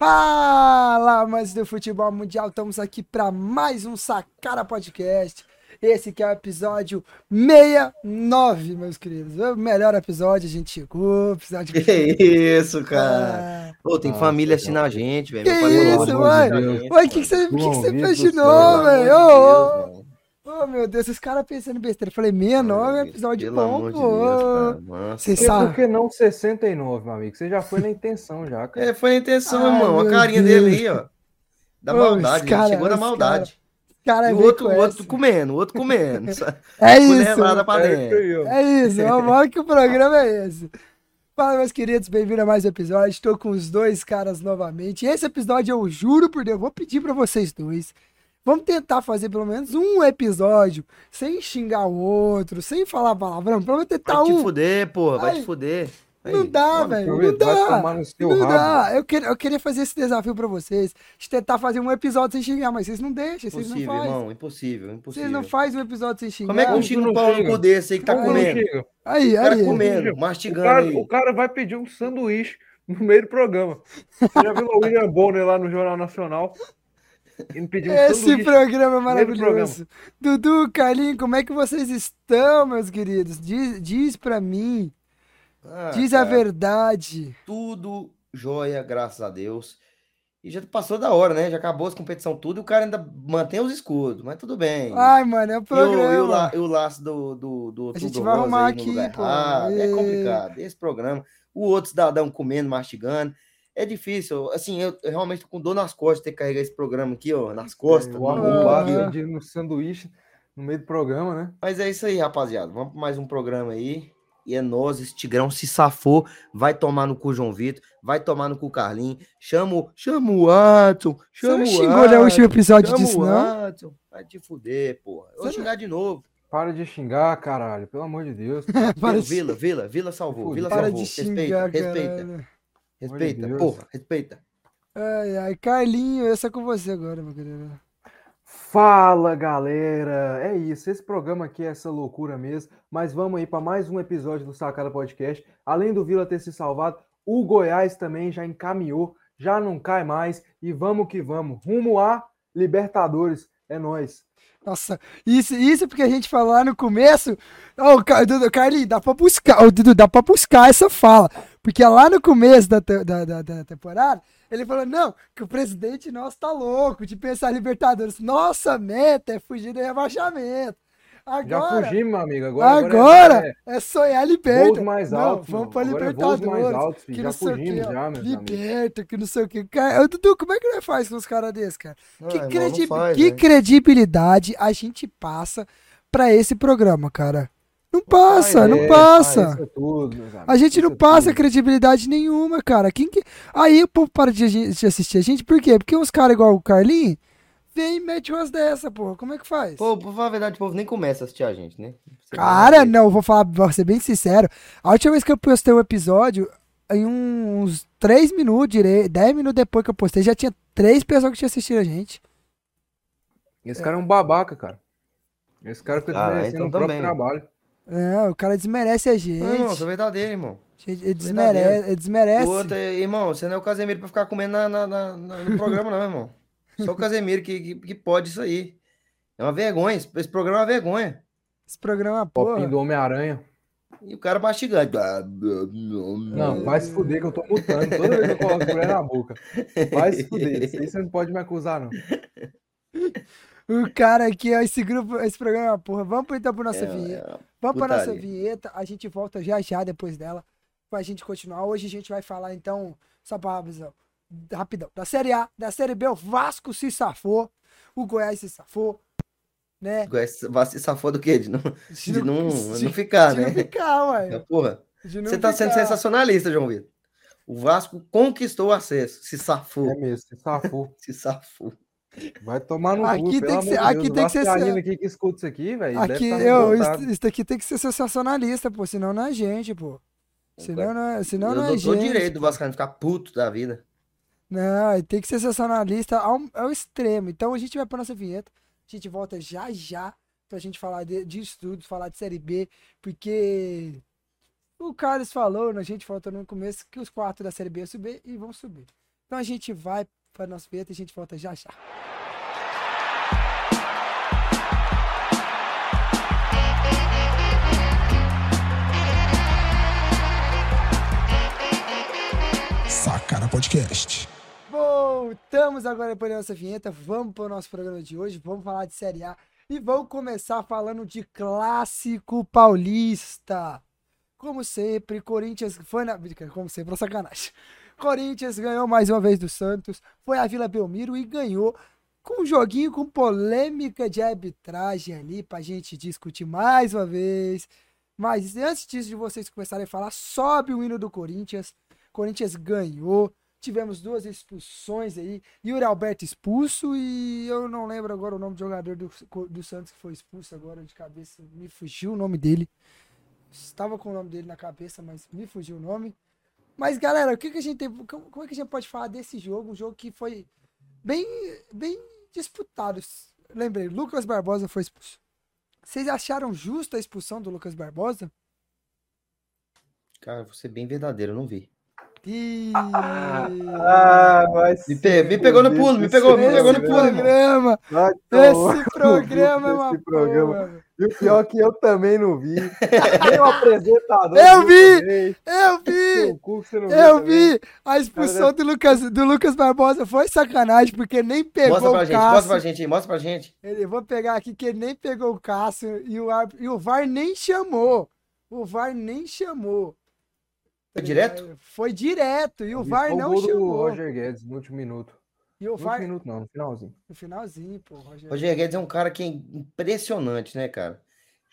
Fala, amantes do futebol mundial, estamos aqui para mais um Sacara Podcast. Esse que é o episódio 69, meus queridos. O melhor episódio, a gente chegou. Episódio que isso, cara. Pô, tem Nossa, família assistindo a gente, velho. Que isso, falou, mãe? "Pelo amor de Ué, o que, que você, que você de ô, velho. Ô, meu Deus, esses caras pensando em besteira. Eu falei, 69 é um episódio Pelo bom, amor de pô. Cara. Você Por sabe. que não 69, meu amigo? Você já foi na intenção já, cara. É, foi a intenção, Ai, irmão. A carinha Deus. dele aí, ó. Da Ô, maldade, cara- chegou na maldade. Cara, E o outro, o outro comendo, o outro comendo. É isso. Pra É isso. É isso, vamos que o programa é esse. Fala, meus queridos, bem-vindo a mais um episódio. Estou com os dois caras novamente. Esse episódio, eu juro por Deus, vou pedir pra vocês dois. Vamos tentar fazer pelo menos um episódio sem xingar o outro, sem falar palavrão. Vamos tentar Vai te um. fuder, porra. Vai Ai, te fuder. Aí, Não dá, velho. Não vai dá. tomar no seu Não rabo. dá. Eu queria, eu queria fazer esse desafio pra vocês. De tentar fazer um episódio sem xingar, mas vocês não deixam, vocês não Impossível, fazem. irmão. Impossível, impossível. Vocês não fazem um episódio sem xingar. Como é que um tira tu um não pau no desse aí que tá não comendo? chega? Aí, O cara aí. comendo, O mastigando cara, aí. o cara vai pedir um sanduíche no meio do programa. Você já viu o William Bonner lá no Jornal Nacional? Ele pediu um Esse sanduíche. programa é maravilhoso. Dudu, Carlinhos, como é que vocês estão, meus queridos? Diz, diz pra mim. Ah, diz a cara, verdade. Tudo jóia, graças a Deus. E já passou da hora, né? Já acabou as competição tudo e o cara ainda mantém os escudos, mas tudo bem. Ai, mano, é o E o, programa. e o la- e o laço do, do, do A gente vai arrumar aqui, pô. errado. É E- complicado. Esse programa. O outro cidadão comendo, mastigando. É difícil. Assim, eu, eu realmente tô com dor nas costas ter que carregar esse programa aqui, ó, nas costas. O no ombro arrombado aqui, ó. pedindo um sanduíche no meio do programa, né? Mas é isso aí, rapaziada. Vamos para mais um programa aí. E é nós, esse Tigrão se safou. Vai tomar no cu João Vitor. Vai tomar no cu Carlinhos. Chama, o- chama o Watson. Você Chama não o xingou no Watson, último episódio disso, o não? Watson. Vai te fuder, porra. Eu vou Você não- xingar de novo. Para de xingar, caralho. Pelo amor de Deus. Vila, Vila, Vila, salvou. Vila para salvou. de xingar, respeita, respeita. Respeita, Deus. porra, respeita. Ai, ai, Carlinho, essa é com você agora, meu querido. Fala galera, é isso. Esse programa aqui é essa loucura mesmo. Mas vamos aí para mais um episódio do Sacada Podcast. Além do Vila ter se salvado, o Goiás também já encaminhou, já não cai mais. E vamos que vamos, rumo a Libertadores. É nós. Nossa, isso, isso porque a gente falou lá no começo. O Car- Dudu, Carlinhos, dá pra buscar. Ô, Dudu, dá pra buscar essa fala. Porque lá no começo da, da, da, da temporada, ele falou: não, que o presidente nosso tá louco de pensar Libertadores. Nossa meta é fugir do rebaixamento. Já Agora, fugimos, meu amigo. Agora, agora, é, é, sonhar voos Liberta. mais Não, vamos Agora é Libertadores. altos, que Já não sei o fugimos, já, amigos. Liberta, que não sei o que. Cara, Dudu, como é que nós faz com os caras desses, cara? Que, Ah, irmão, credi- não faz, que credibilidade a gente passa pra esse programa, cara? Não passa, não passa. tudo, A gente não passa credibilidade nenhuma, cara. Quem que... Aí o povo para de, de assistir a gente, por quê? Porque uns caras igual o Carlinhos vem e mete umas dessa, porra. Como é que faz? Pô, pra falar a verdade, o povo nem começa a assistir a gente, né? Você Cara, não, vou falar, vou ser bem sincero. A última vez que eu postei um episódio, em uns 3 minutos, direi, 10 minutos depois que eu postei, já tinha três pessoas que tinham assistido a gente. Esse cara é um babaca, cara. Esse cara fica Ah, desmerecendo então o próprio também. trabalho. É, o cara desmerece a gente. Não, irmão, sou verdadeiro, irmão. Ele desmerece. Ele desmerece. O outro irmão, você não é o Casemiro pra ficar comendo na- na- na- no programa, não, irmão. Só o Casemiro que, que, que pode isso aí. É uma vergonha. Esse esse programa é uma vergonha. Esse programa é uma Popinho porra. do Homem-Aranha. E o cara mastigando. Não, vai se fuder que eu tô mutando toda vez que eu coloco mulher na boca. Vai se fuder. Isso aí você não pode me acusar, não. O cara aqui, ó, esse grupo, esse programa é uma porra. Vamos então pro nossa É, vinheta. é, Vamos pra nossa vinheta. A gente volta já já depois dela. Pra gente continuar. Hoje a gente vai falar, então, só pra avisar. Rapidão. Da Série A, da Série B, o Vasco se safou. O Goiás se safou. Né? Goiás Vai se safou do quê? De não, De de não, de- não ficar, de né? não ficar, ué. Porra, De você tá sendo ficar. sensacionalista, João Vitor. O Vasco conquistou o acesso. Se safou. É mesmo, se safou. Se safou. Vai tomar no Aqui cu, tem que ser- de aqui Deus. tem que ser- aqui que escuta isso aqui, velho. Aqui, tá eu, isso, isso daqui tem que ser sensacionalista, pô. Senão não é gente, pô. Senão não é, senão eu não é gente. direito do Vascaíno ficar puto da vida. Não, tem que ser sensacionalista ao, ao extremo. Então a gente vai pra nossa vinheta. A gente volta já já pra gente falar de, de estudos, falar de Série B, porque o Carlos falou, né, a gente falou no começo, que os quatro da Série B iam subir e vão subir. Então a gente vai para nosso vinheta e a gente volta já já. Sacana Podcast. Voltamos agora depois da nossa vinheta. Vamos para o nosso programa de hoje. Vamos falar de Série A. E vamos começar falando de clássico paulista. Como sempre, Corinthians foi na. Como sempre, sacanagem. Corinthians ganhou mais uma vez do Santos. Foi a Vila Belmiro e ganhou com um joguinho com polêmica de arbitragem ali pra gente discutir mais uma vez. Mas antes disso de vocês começarem a falar, sobe o hino do Corinthians. Corinthians ganhou. Tivemos duas expulsões aí. Yuri Alberto expulso e eu não lembro agora o nome do jogador do, do Santos que foi expulso agora de cabeça. Me fugiu o nome dele. Estava com o nome dele na cabeça, mas me fugiu o nome. Mas galera, o que, que a gente tem. Como é que a gente pode falar desse jogo? Um jogo que foi bem, bem disputado. Lembrei, Lucas Barbosa foi expulso. Vocês acharam justa a expulsão do Lucas Barbosa? Cara, vou ser bem verdadeiro, eu não vi. E... Ah, Me, pe- me pegou no pulo, me pegou, me pegou no pulo, programa, esse programa é uma programa. porra. E o pior é que eu também não vi. Nem o apresentador. Eu vi! também. Eu vi! Eu também. vi! A expulsão do Lucas, do Lucas Barbosa foi sacanagem, porque nem pegou Mostra pra o gente, mostra pra Cássio. gente aí, mostra pra gente. Ele, vou pegar aqui que ele nem pegou o Cássio e o, e o VAR nem chamou. O VAR nem chamou. Foi direto? Foi direto e o VAR o não gol do chamou. Roger Guedes no último minuto. E No o último VAR minuto não, no finalzinho. no finalzinho, pô, Roger. Roger Guedes é um cara que é impressionante, né, cara?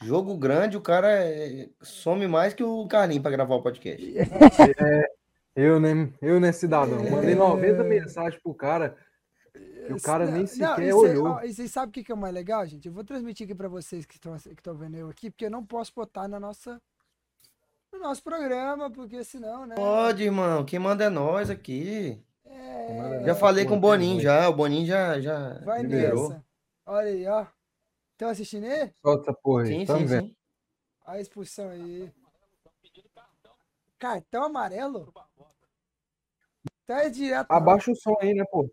Jogo grande, o cara é- some mais que o Carlinhos pra gravar o podcast. Eu nem, eu nem cidadão. Mandei É. 90 mensagens pro cara. E o cara nem Não, sequer cê- olhou. ó, E vocês sabem o que que é o mais legal, gente? Eu vou transmitir aqui pra vocês que estão que estão vendo eu aqui, porque eu não posso botar na nossa no nosso programa, porque senão, né? Pode, irmão, quem manda é nós aqui. É, Já falei com o Boninho, já. O Boninho já, já vai liberou. nessa. Olha aí, ó. Estão assistindo aí? Solta essa porra aí. Sim, sim, sim. Olha a expulsão aí. Cartão amarelo? Tá é direto. não. Abaixa o som aí, né, pô?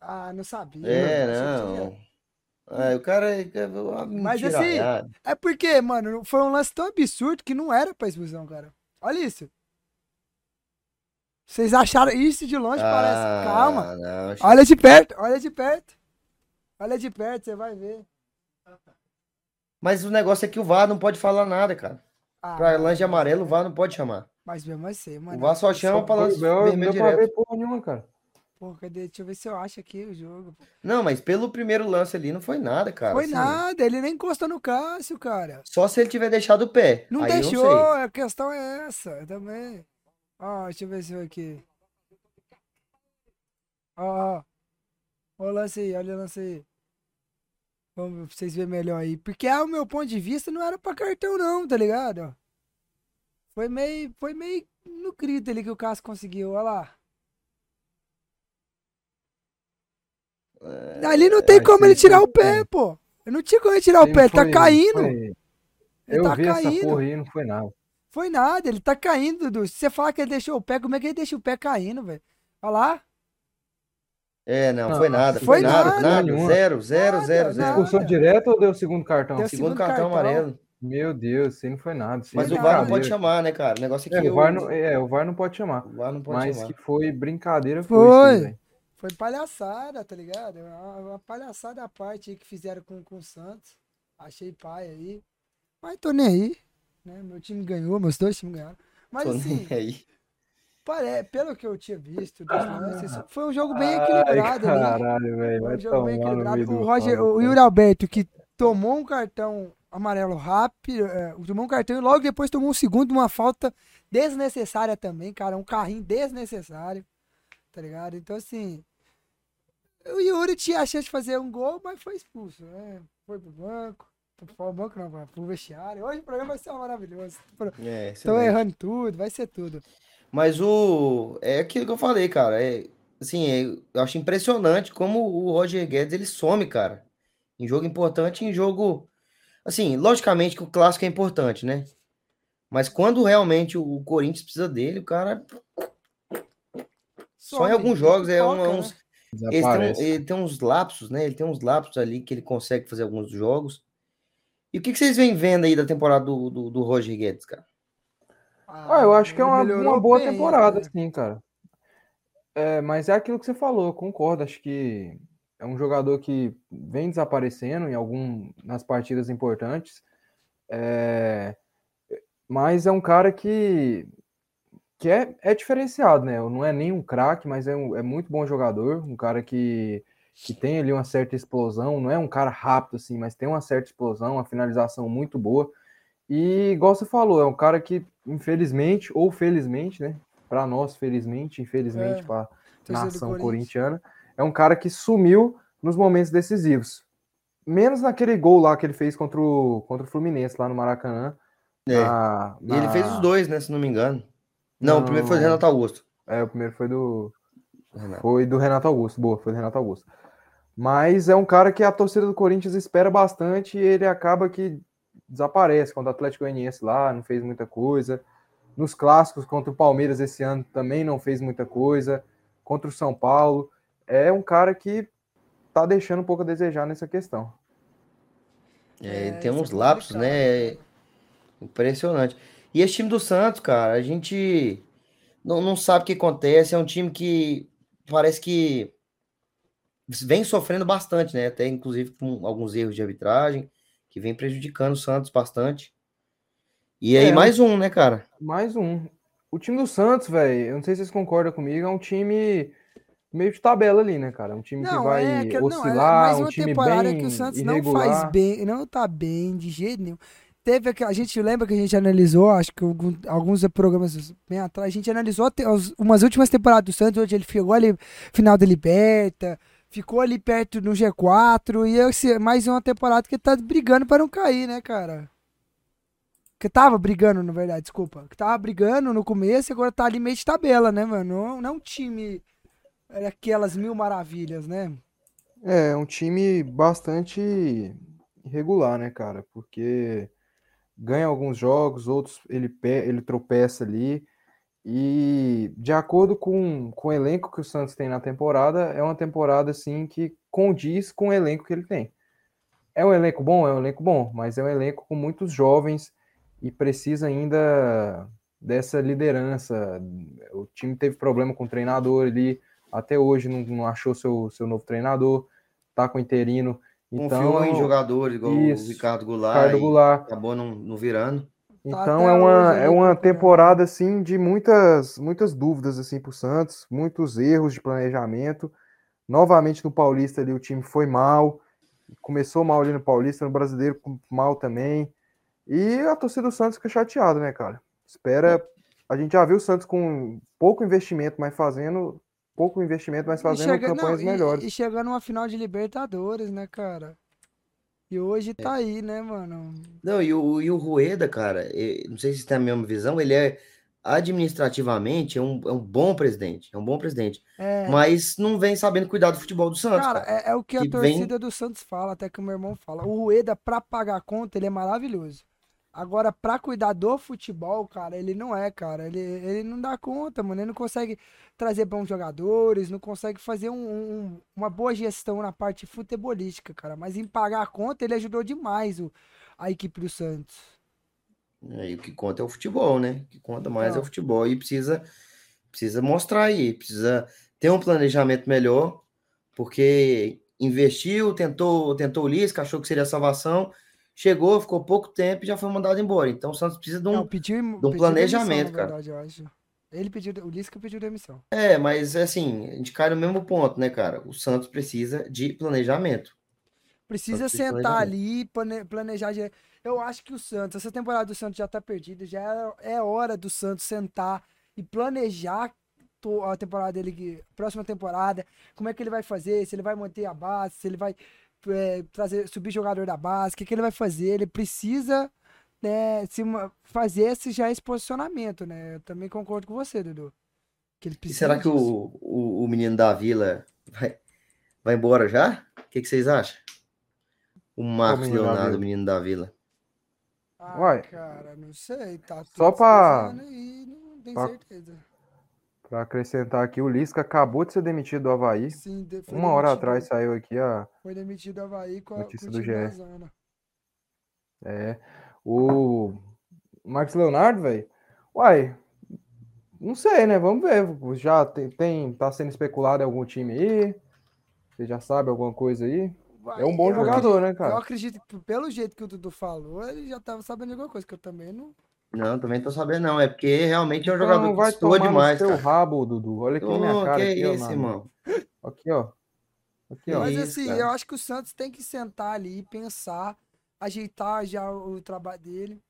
Ah, não sabia. É, que não. É, o cara é é uma Mas assim. É porque, mano, foi um lance tão absurdo que não era pra expulsão, cara. Olha isso. Vocês acharam isso de longe? parece. Ah, Calma. não, Olha de perto, olha de perto. Olha de perto, você vai ver. Mas o negócio é que o VAR não pode falar nada, cara. Ah, Pra lance de amarelo, o VAR não pode chamar. Mas mesmo assim, mano. O VAR só chama pra lance Não vermelho pra direto. ver porra nenhuma, cara. Pô, cadê? Deixa eu ver se eu acho aqui o jogo. Não, mas pelo primeiro lance ali não foi nada, cara. Foi assim. nada, ele nem encostou no Cássio, cara. Só se ele tiver deixado o pé. Não Aí deixou, sei. a questão é essa também. Ó, deixa eu ver se eu aqui. Ó, ó. Ó o lance aí, olha o lance aí. Vamos pra vocês verem melhor aí. Porque, ao meu ponto de vista, não era pra cartão, não, tá ligado? Foi meio, foi meio no grito ali que o Cássio conseguiu, olha lá. Ali não tem É, como ele tirar foi- o pé, pô. Eu não tinha como ele tirar o pé, ele tá caindo. foi- Ele Eu tá vi essa caindo. porra aí, não foi nada. Foi nada, ele tá caindo, Dudu. Se você falar que ele deixou o pé, como é que ele deixa o pé caindo, velho? Olha lá. É, não, Não, foi nada. foi Foi nada, nada. nada. Nenhuma. Zero, zero, Nada, zero, zero. Expulsão direto ou deu segundo cartão? Deu Segundo segundo cartão cartão. amarelo. Meu Deus, isso aí não foi nada. Mas é o VAR não pode chamar, né, cara? O negócio é que É, o o- VAR não, é, o VAR não pode chamar. o VAR não pode Mas chamar. que foi brincadeira foi, Foi. isso. Foi palhaçada, tá ligado? Uma, uma palhaçada à parte aí que fizeram com, com o Santos. Achei pai aí. Mas tô nem aí. Né? Meu time ganhou, meus dois times ganharam. Mas Tô assim, nem aí. pare... pelo que eu tinha visto dos lances, foi um jogo bem equilibrado Ai, ali. caralho, velho. Foi um jogo bem equilibrado. O, Roger, o. Yuri Alberto, que tomou um cartão amarelo rápido, é, tomou um cartão e logo depois tomou um segundo, uma falta desnecessária também, cara. Um carrinho desnecessário, tá ligado? Então, assim, o Yuri tinha a chance de fazer um gol, mas foi expulso, né? Foi pro banco. Foi pro banco, não, pro vestiário. Hoje o programa vai ser maravilhoso. É, Estão errando tudo, vai ser tudo. Mas o. É aquilo que eu falei, cara. É, assim, é- eu acho impressionante como o Roger Guedes ele some, cara. Em jogo importante, em jogo. Assim, logicamente que o clássico é importante, né? Mas quando realmente o Corinthians precisa dele, o cara Só em alguns jogos é um- é uns. Ele tem, ele tem uns lapsos, né? Ele tem uns lapsos ali que ele consegue fazer alguns jogos. E o que, que vocês vêm vendo aí da temporada do, do, do Roger Guedes, cara? Ah, eu acho que é uma, uma boa bem, temporada, né? sim, cara. É, mas é aquilo que você falou, eu concordo. Acho que é um jogador que vem desaparecendo em algum nas partidas importantes. É, mas é um cara que, que é, é diferenciado, né? Não é nem um craque, mas é, um, é muito bom jogador. Um cara que, que tem ali uma certa explosão. Não é um cara rápido, assim, mas tem uma certa explosão, uma finalização muito boa. E, igual você falou, é um cara que, infelizmente, ou felizmente, né? Para nós, felizmente, infelizmente, É, para do nação corintiana, é um cara que sumiu nos momentos decisivos. Menos naquele gol lá que ele fez contra o, contra o Fluminense, lá no Maracanã. É. na- E ele na- fez os dois, né? Se não me engano. Não, o primeiro foi do Não. Renato Augusto. É, o primeiro foi do, Renato. foi do Renato Augusto. Boa, foi do Renato Augusto. Mas é um cara que a torcida do Corinthians espera bastante e ele acaba que desaparece contra o Atlético Goianiense lá, não fez muita coisa. Nos clássicos contra o Palmeiras esse ano também não fez muita coisa. Contra o São Paulo. É um cara que tá deixando um pouco a desejar nessa questão. É, É, tem é uns lapsos, né? cara. Impressionante. E esse time do Santos, cara, a gente não, não sabe o que acontece. É um time que parece que vem sofrendo bastante, né? Até inclusive com alguns erros de arbitragem, que vem prejudicando o Santos bastante. E aí, É, mais um, né, cara? Mais um. O time do Santos, velho, eu não sei se vocês concordam comigo, é um time meio de tabela ali, né, cara? Um time que Não, vai é que não, é oscilar, mais um uma time temporada bem que o Santos irregular. não faz bem, não tá bem de jeito nenhum. Teve a gente lembra que a gente analisou, acho que alguns programas bem atrás, a gente analisou as- umas últimas temporadas do Santos, onde ele ficou ali final da Liberta, ficou ali perto no G4 e esse, mais uma temporada que ele tá brigando para não cair, né, cara? Que tava brigando, na verdade, desculpa. Que tava brigando no começo e agora tá ali meio de tabela, né, mano? Não, não é um time é aquelas mil maravilhas, né? É, é um time bastante irregular, né, cara? Porque ganha alguns jogos, outros ele, ele tropeça ali. E de acordo com, com o elenco que o Santos tem na temporada, é uma temporada assim que condiz com o elenco que ele tem. É um elenco bom? É um elenco bom, mas é um elenco com muitos jovens e precisa ainda dessa liderança. O time teve problema com o treinador ali, até hoje não, não achou seu, seu novo treinador, tá com interino. Então, Confiou em jogadores igual Isso, o Ricardo Goulart Ricardo Goulart. acabou não, não virando. Tá Então até é uma, é uma procurando. temporada assim de muitas muitas dúvidas assim para o Santos, muitos erros de planejamento. Novamente no Paulista ali o time foi mal, começou mal ali no Paulista, no Brasileiro mal também. E a torcida do Santos fica chateada, né, cara? Espera, a gente já viu o Santos com pouco investimento, mas fazendo pouco investimento, mas fazendo chega- não, campanhas e- melhores. E, chegando numa final de Libertadores, né, cara? E hoje É. tá aí, né, mano? Não, e o, e o Rueda, cara, não sei se tem a mesma visão, ele é administrativamente é um, é um bom presidente, é um bom presidente, É, mas não vem sabendo cuidar do futebol do Santos, cara, cara. é, é o que a que vem- torcida do Santos fala, até que o meu irmão fala. O Rueda, pra pagar a conta, ele é maravilhoso. Agora, pra cuidar do futebol, cara, ele não é, cara. Ele, ele não dá conta, mano. Ele não consegue trazer bons jogadores, não consegue fazer um- um- uma boa gestão na parte futebolística, cara. Mas em pagar a conta, ele ajudou demais o, a equipe do Santos. Aí o que conta é o futebol, né? O que conta mais é Então. o futebol e precisa precisa mostrar aí, precisa ter um planejamento melhor, porque investiu, tentou, tentou o Lisca, achou que seria a salvação, chegou, ficou pouco tempo e já foi mandado embora. Então o Santos precisa de um Não, pediu, de um planejamento, demissão, cara. verdade, eu acho. Ele pediu, o Lisca pediu demissão. É, mas assim, a gente cai no mesmo ponto, né, cara? O Santos precisa de planejamento. Precisa sentar ali, plane- planejar. Eu acho que o Santos, essa temporada do Santos já tá perdida, já é, é hora do Santos sentar e planejar a temporada dele, próxima temporada, como é que ele vai fazer, se ele vai manter a base, se ele vai é, trazer, subir jogador da base, o que, que ele vai fazer, ele precisa né, se fazer esse já esse posicionamento, né? Eu também concordo com você, Dudu. Que ele E precisa será que o, o, o menino da Vila vai, vai embora já? O que, que vocês acham? O Marcos da Leonardo, o menino da Vila. Ah, Uai. cara, não sei, tá Só tudo pra- aí, não tenho pra- certeza. Pra acrescentar aqui, o Lisca acabou de ser demitido do Havaí. Sim, de- Uma hora demitido- atrás saiu aqui a. Foi demitido do Havaí com a, Notícia do GE. É. O Marcos Leonardo, velho. Uai, não sei, né? Vamos ver. Já tem, tem. Tá sendo especulado em algum time aí? Você já sabe alguma coisa aí? É um bom Eu jogador, né, Eu cara? acredito que pelo jeito que o Dudu falou, ele já tava sabendo alguma coisa, que eu também não. Não, também tô sabendo, não. É porque realmente é um Então jogador que vai estourou tomar demais, no seu cara. rabo, Dudu. Olha aqui na minha cara. que aqui, isso, irmão? Aqui, ó. Aqui, ó. Mas isso, assim, cara. eu acho que o Santos tem que sentar ali e pensar, ajeitar já o, o trabalho dele.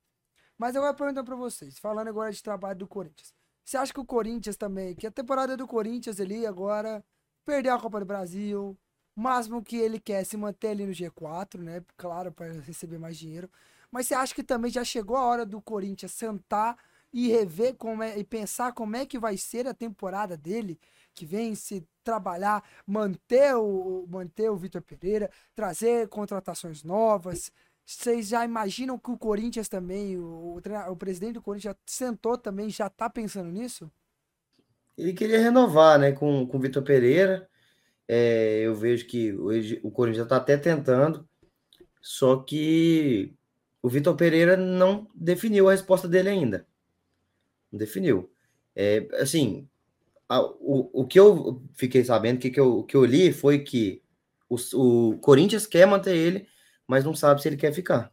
Mas eu vou perguntar pra vocês, falando agora de trabalho do Corinthians. Você acha que o Corinthians também, que a temporada do Corinthians ali agora, perdeu a Copa do Brasil, o máximo que ele quer é se manter ali no G4, né? Claro, para receber mais dinheiro. Mas você acha que também já chegou a hora do Corinthians sentar e rever como é, e pensar como é que vai ser a temporada dele, que vem se trabalhar, manter o, manter o Vitor Pereira, trazer contratações novas. Vocês já imaginam que o Corinthians também, o, o, presidente do Corinthians já sentou também, já tá pensando nisso? Ele queria renovar, né, com, com o Vitor Pereira. É, eu vejo que hoje o Corinthians está até tentando, só que o Vitor Pereira não definiu a resposta dele ainda. Não definiu. É, assim, a- o, o que eu fiquei sabendo, o que, que, eu, o que eu li foi que o, o Corinthians quer manter ele, mas não sabe se ele quer ficar.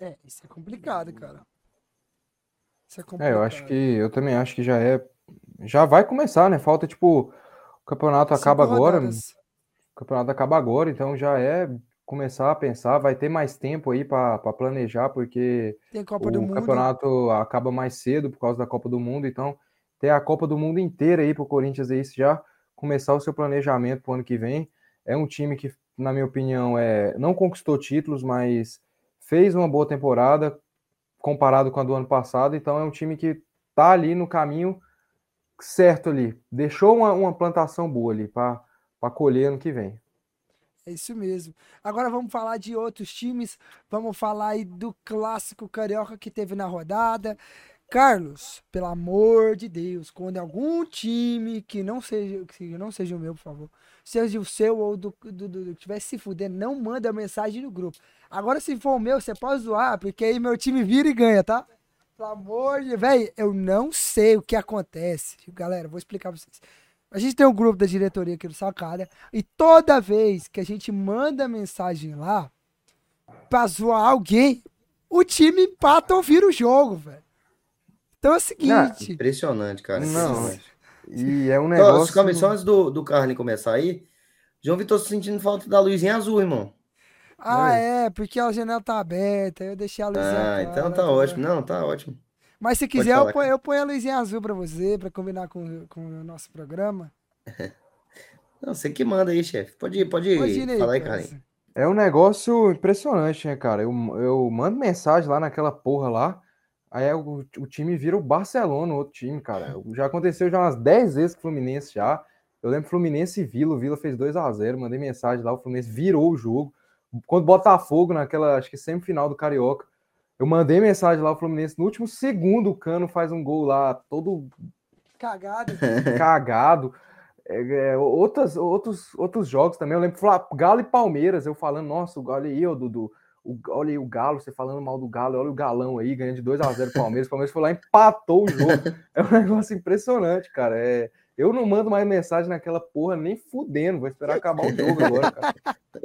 É, isso é complicado, cara. Isso é É, complicado. eu acho que. Eu também acho que já é. Já vai começar, né? Falta, tipo. O campeonato Cinco acaba agora. O campeonato acaba agora, então já é começar a pensar. Vai ter mais tempo aí para planejar, porque Tem Copa o do Mundo. campeonato acaba mais cedo por causa da Copa do Mundo, então ter a Copa do Mundo inteira aí pro Corinthians aí já começar o seu planejamento pro ano que vem. É um time que, na minha opinião, é não conquistou títulos, mas fez uma boa temporada comparado com a do ano passado, então é um time que tá ali no caminho certo ali. Deixou uma, uma plantação boa ali para colher ano que vem. É isso mesmo. Agora vamos falar de outros times. Vamos falar aí do clássico carioca que teve na rodada. Carlos, pelo amor de Deus, quando algum time que não seja, que não seja o meu, por favor, seja o seu ou do, do, do, do que estiver se fudendo, não manda mensagem no grupo. Agora, se for o meu, você pode zoar, porque aí meu time vira e ganha, tá? Pelo amor de. Véi, eu não sei o que acontece. Galera, vou explicar pra vocês. A gente tem um grupo da diretoria aqui do Sacada e toda vez que a gente manda mensagem lá pra zoar alguém, o time empata ou vira o jogo, velho. Então é o seguinte. Impressionante, cara. Não. E é um Então, negócio. calma aí, só antes do, do Carlin começar aí, João Vitor sentindo falta da luzinha azul, irmão. ah, é, porque a janela tá aberta, eu deixei a luzinha Ah, clara, então tá entendeu? ótimo. Não, tá ótimo. Mas se Pode quiser, falar, eu, ponho, eu ponho a luzinha azul pra você, pra combinar com, com o nosso programa. Não, você que manda aí, chefe. Pode ir, pode ir. Aí, Fala aí. É um negócio impressionante, né, cara? Eu, eu mando mensagem lá naquela porra lá, aí o, o time vira o Barcelona, o outro time, cara. Já aconteceu já umas 10 vezes com o Fluminense já. Eu lembro Fluminense e Vila, o Vila fez 2 a 0 mandei mensagem lá, o Fluminense virou o jogo. Quando Botafogo, naquela, acho que semifinal do Carioca, eu mandei mensagem lá, o Fluminense, no último segundo, o Cano faz um gol lá, todo Cagado. cagado. É, é, outras, outros, outros jogos também. Eu lembro Fla- Galo e Palmeiras, eu falando, nossa, olha aí, ô Dudu. O, olha aí o Galo, você falando mal do Galo, olha o Galão aí, ganhando de 2 a 0 Palmeiras. O Palmeiras foi lá empatou o jogo. É um negócio impressionante, cara. É, eu não mando mais mensagem naquela porra nem fudendo. Vou esperar acabar o jogo agora, cara.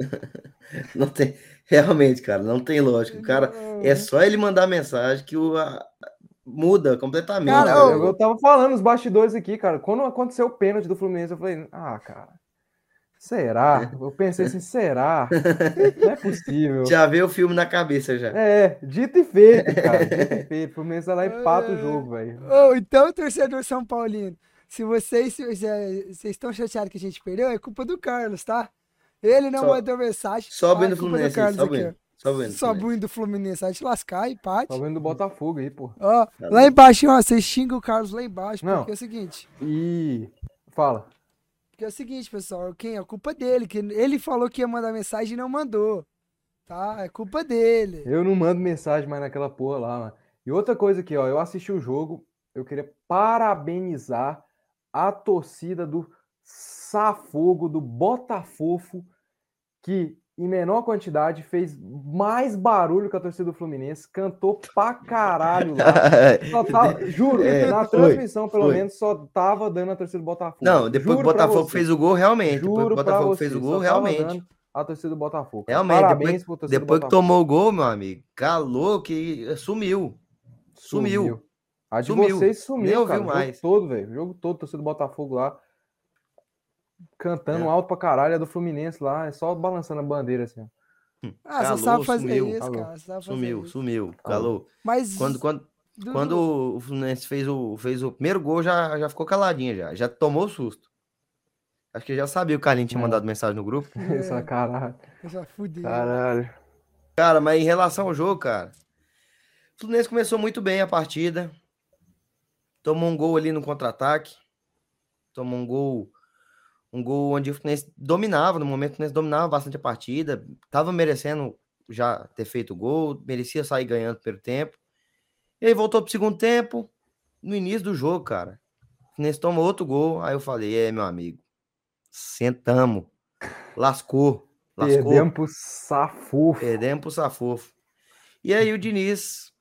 Não tem. Realmente, cara, não tem lógica. O cara. É só ele mandar mensagem que o. a- muda completamente. Cara, né? ô, Eu, eu tava falando os bastidores aqui, cara. Quando aconteceu o pênalti do Fluminense, eu falei, ah, cara, será? Eu pensei assim, será? Não é possível. Já veio o filme na cabeça já. É, dito e feito, cara. Dito e feito. O Fluminense vai lá e empata o jogo, velho. Ô, então, torcedor São Paulino, se vocês, se, se- vocês estão chateados que a gente perdeu, é culpa do Carlos, tá? Ele não Só- mandou mensagem. Sobe Ah, no é do Fluminense aí, Carlos sobe aqui, indo. ó. Sobe indo. Sobe Fluminense. do Fluminense, vai te lascar, empate. Tá vendo do Botafogo aí, pô. Ó, Tá lá embaixo, ó, vocês xingam o Carlos lá embaixo, Não. porque é o seguinte. E. Fala. Porque é o seguinte, pessoal, quem é culpa dele, que ele falou que ia mandar mensagem e não mandou. Tá? É culpa dele. Eu não mando mensagem mais naquela porra lá, mano. E outra coisa aqui, ó. Eu assisti o jogo. Eu queria parabenizar a torcida do Safogo, do Botafofo, que em menor quantidade fez mais barulho que a torcida do Fluminense, cantou pra caralho lá. Tava- juro, É, na foi, transmissão, pelo foi. menos, só tava dando a torcida do Botafogo. Não, depois que o Botafogo fez o gol, realmente. Depois que o Botafogo fez o gol, realmente. A torcida do Botafogo. Realmente, Parabéns depois, pro depois que tomou o gol, meu amigo, calou que sumiu. Sumiu. A de Sumiu. vocês Nem sumiu, ouviu cara. O mais. jogo todo, velho. O jogo todo, torcida do Botafogo lá. Cantando É. alto pra caralho. A do Fluminense lá, é só balançando a bandeira assim. ó. Ah, Calou, você sabe fazer sumiu. isso, Calou. cara. Você sabe fazer Sumiu, isso. sumiu, calou. Mas Quando, quando, Dudu, quando o Fluminense fez o, fez o primeiro gol, já, já ficou caladinha, já. Já tomou o susto. Acho que já sabia que o Carlinhos tinha É. mandado mensagem no grupo. É. Essa caralho. eu já fudei. Caralho. Cara, mas em relação ao jogo, cara, o Fluminense começou muito bem a partida. Tomou um gol ali no contra-ataque. Tomou um gol. Um gol onde o Fluminense dominava, no momento o Fluminense dominava bastante a partida. Tava merecendo já ter feito o gol, merecia sair ganhando pelo tempo. E aí voltou pro segundo tempo, no início do jogo, cara. O Fluminense toma outro gol. Aí eu falei, é, meu amigo, sentamos. Lascou. Lascou. Perdemos pro Safufo. Perdemos pro Safofo. E aí o Diniz,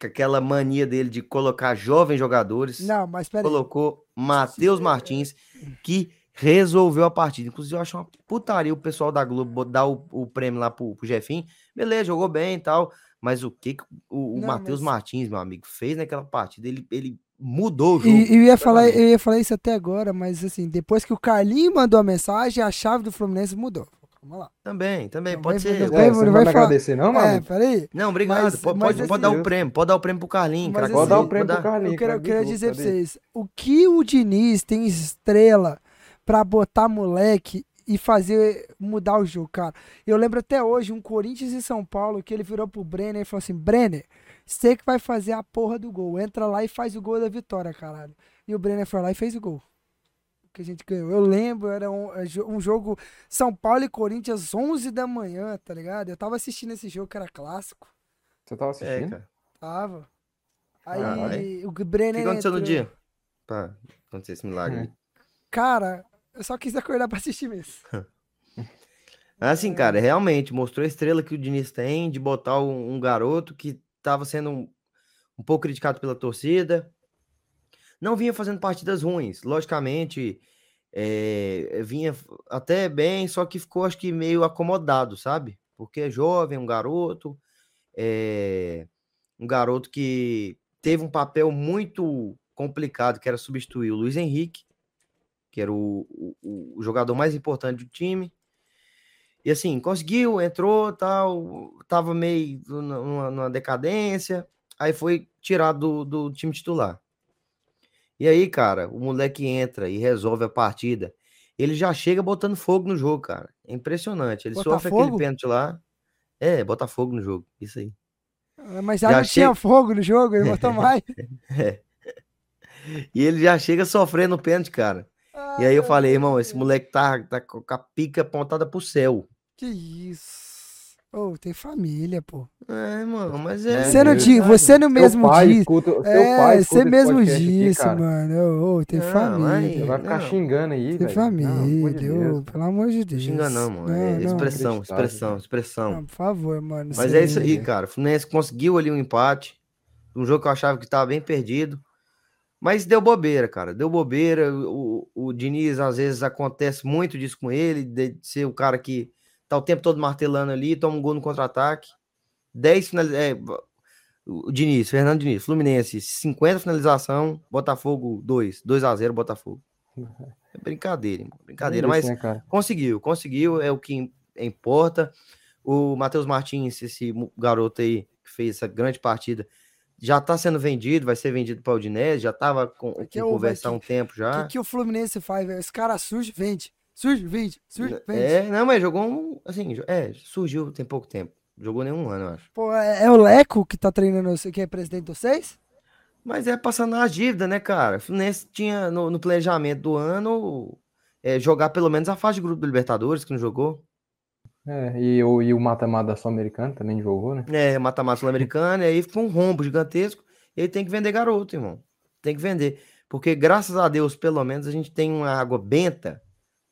com aquela mania dele de colocar jovens jogadores, Não, mas peraí. colocou Matheus Martins, que resolveu a partida. Inclusive, eu acho uma putaria o pessoal da Globo bo- dar o, o prêmio lá pro, pro Jefinho. Beleza, jogou bem e tal. Mas o que, que o, o Matheus mas- Martins, meu amigo, fez naquela partida? Ele, ele mudou o jogo. E eu ia, falar, eu ia falar isso até agora, mas assim, depois que o Carlinho mandou a mensagem, a chave do Fluminense mudou. Vamos lá. Também, também, Não pode vai- ser. não É, vai- você não vai vai me agradecer, não, É, amigo? peraí. Não, obrigado. Mas- pode, mas pode, pode dar assim, o prêmio, pode dar o prêmio pro Carlinhos. Mas craque Pode assim, dar o prêmio pro dar. Carlinhos. Eu quero, eu quero dizer pra vocês, o que o Diniz tem estrela pra botar moleque e fazer mudar o jogo, cara. Eu lembro até hoje um Corinthians e São Paulo que ele virou pro Brenner e falou assim: Brenner, você que vai fazer a porra do gol. Entra lá e faz o gol da vitória, caralho. E o Brenner foi lá e fez o gol. Que a gente ganhou. Eu lembro, era um, é, um jogo São Paulo e Corinthians, 11 da manhã, tá ligado? Eu tava assistindo esse jogo que era clássico. Você tava É, assistindo? cara. Tava. Aí Caralho. o O Brenner. que aconteceu no entrou. dia? Pra acontecer esse milagre aí. Cara, eu só quis acordar pra assistir mesmo. Assim, cara, realmente mostrou a estrela que o Diniz tem de botar um, um garoto que estava sendo um, um pouco criticado pela torcida. Não vinha fazendo partidas ruins, logicamente, é, vinha até bem, só que ficou, acho que, meio acomodado, sabe? Porque é jovem, um garoto, é, um garoto que teve um papel muito complicado, que era substituir o Luiz Henrique, que era o, o- o jogador mais importante do time. E assim, conseguiu, entrou, tal, tava meio numa, numa decadência, aí foi tirado do, do time titular. E aí, cara, o moleque entra e resolve a partida. Ele já chega botando fogo no jogo, cara. É impressionante. Ele Botar sofre aquele pênalti lá. É, bota fogo no jogo. Isso aí. Mas já, Já não tinha fogo no jogo, ele botou mais. E ele já chega sofrendo o pênalti, cara. E aí eu falei, irmão, esse moleque tá, tá com a pica apontada pro céu. Que isso. Ô, tem família, pô. É, mano, mas É, é. você não diz, você no mesmo pai diz. escuta, seu É, pai escuta você mesmo aqui, disse, mano. Ô, ô, tem Não, família. Você vai ficar Não. xingando aí, Tem família, Não, pelo amor de ô, Deus. pelo amor de Deus. Xinga não, mano. Não, é não. expressão, expressão, expressão. Não, por favor, mano. Mas é isso aí, cara. O Fluminense conseguiu ali um empate. Um jogo que eu achava que estava bem perdido. Mas deu bobeira, cara. Deu bobeira. O, o Diniz, às vezes, acontece muito disso com ele, de ser o cara que tá o tempo todo martelando ali, toma um gol no contra-ataque. 10 finalizações. o Diniz, Fernando Diniz, Fluminense, 50 finalização, Botafogo 2, 2 a 0 Botafogo. É brincadeira, irmão. Brincadeira, É mas isso, né, cara? Conseguiu, conseguiu, é o que im- importa. O Matheus Martins, esse garoto aí que fez essa grande partida, já tá sendo vendido, vai ser vendido para o Udinese, já tava com, Porque com o- conversa há um tempo O já. que, que o Fluminense faz, velho? Esse cara surge, vende. Surge, vende. Surge, vende. É, não, mas jogou um, assim, é, surgiu tem pouco tempo. Jogou nenhum ano, eu acho. Pô, é, é o Leco que tá treinando, você que é presidente de vocês? Mas é passando as dívidas, né, cara? O Fluminense tinha no, no planejamento do ano é, jogar pelo menos a fase de grupo do Libertadores, que não jogou. É, e, o, e o mata-mata da Sul-Americana também jogou, né? É, mata-mata sul-americana, e aí ficou um rombo gigantesco. E aí tem que vender garoto, irmão. Tem que vender. Porque, graças a Deus, pelo menos, a gente tem uma água benta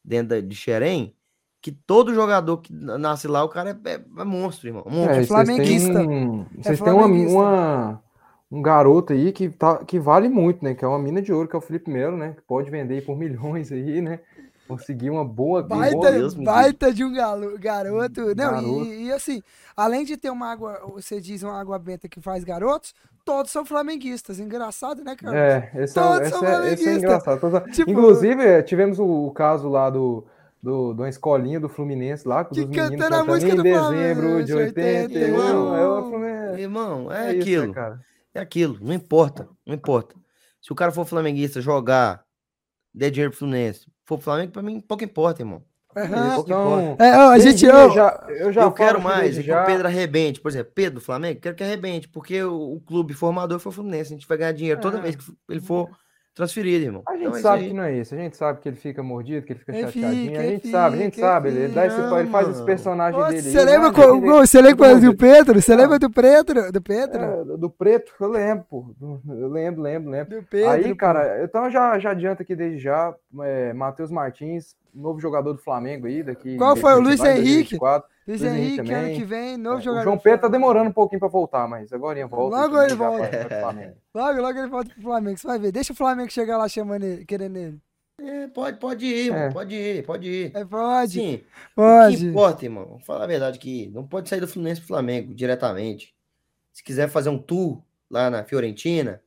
dentro de Xerém, que todo jogador que nasce lá, o cara é, é- é monstro, irmão. Monstro. É, vocês flamenguista. têm, um- vocês têm uma, uma- um garoto aí que, tá, que vale muito, né? Que é uma mina de ouro, que é o Felipe Melo, né? Que pode vender aí por milhões aí, né? Conseguir uma boa, Baita, Deus baita de um galo- garoto. Não, Garoto. E, e assim, além de ter uma água, você diz uma água benta que faz garotos, todos são flamenguistas. Engraçado, né, cara? É, esse é, Todos esse são é, esse é flamenguistas. engraçado. Todos- Tipo- Inclusive, é, tivemos o, o caso lá do, do, de uma escolinha do Fluminense lá, Que dos meninos cantando a música em do dezembro de de 81. 81. É, o Fluminense. Irmão, é, É isso, né, aquilo. cara? É aquilo. Não importa. Não importa. Se o cara for flamenguista jogar, der dinheiro pro Fluminense, for pro Flamengo, pra mim, pouco importa, irmão. Aham. pouco Então, importa. É, ó, a gente. desde ó, já, eu já eu quero mais é que o Pedro arrebente. Por exemplo, Pedro do Flamengo, quero que arrebente, porque o, o clube formador foi o Fluminense. A gente vai ganhar dinheiro toda É. vez que ele for transferido, irmão. A gente Então é sabe aí. que não é isso. A gente sabe que ele fica mordido, que ele fica Ele chateadinho. fica, a gente sabe, a gente fica, sabe. Ele, ele dá esse, fica. ele faz esse personagem Ô, dele. Você lembra, mas co- ele- você lembra do Pedro? Você lembra do Pedro? Do Pedro? É, do- preto, eu lembro, Eu lembro, lembro, lembro. Do Pedro. Aí, cara, então já, já adianta aqui desde já, é, Matheus Martins, novo jogador do Flamengo aí, daqui. Qual foi? O Luiz Henrique? 2024. Luiz Luiz Henrique Henrique, ano que vem, novo É, jogador. o João Pedro tá demorando um pouquinho pra voltar, mas agora ele volta. Logo também ele volta. vai pro Flamengo. Logo, logo ele volta pro Flamengo. Você vai ver. Deixa o Flamengo chegar lá chamando ele, querendo ele. É, pode, pode ir, irmão. É. Pode ir, pode ir. É, pode. Sim, o que pode. importa, irmão? Vamos falar a verdade que não pode sair do Fluminense pro Flamengo diretamente. Se quiser fazer um tour lá na Fiorentina,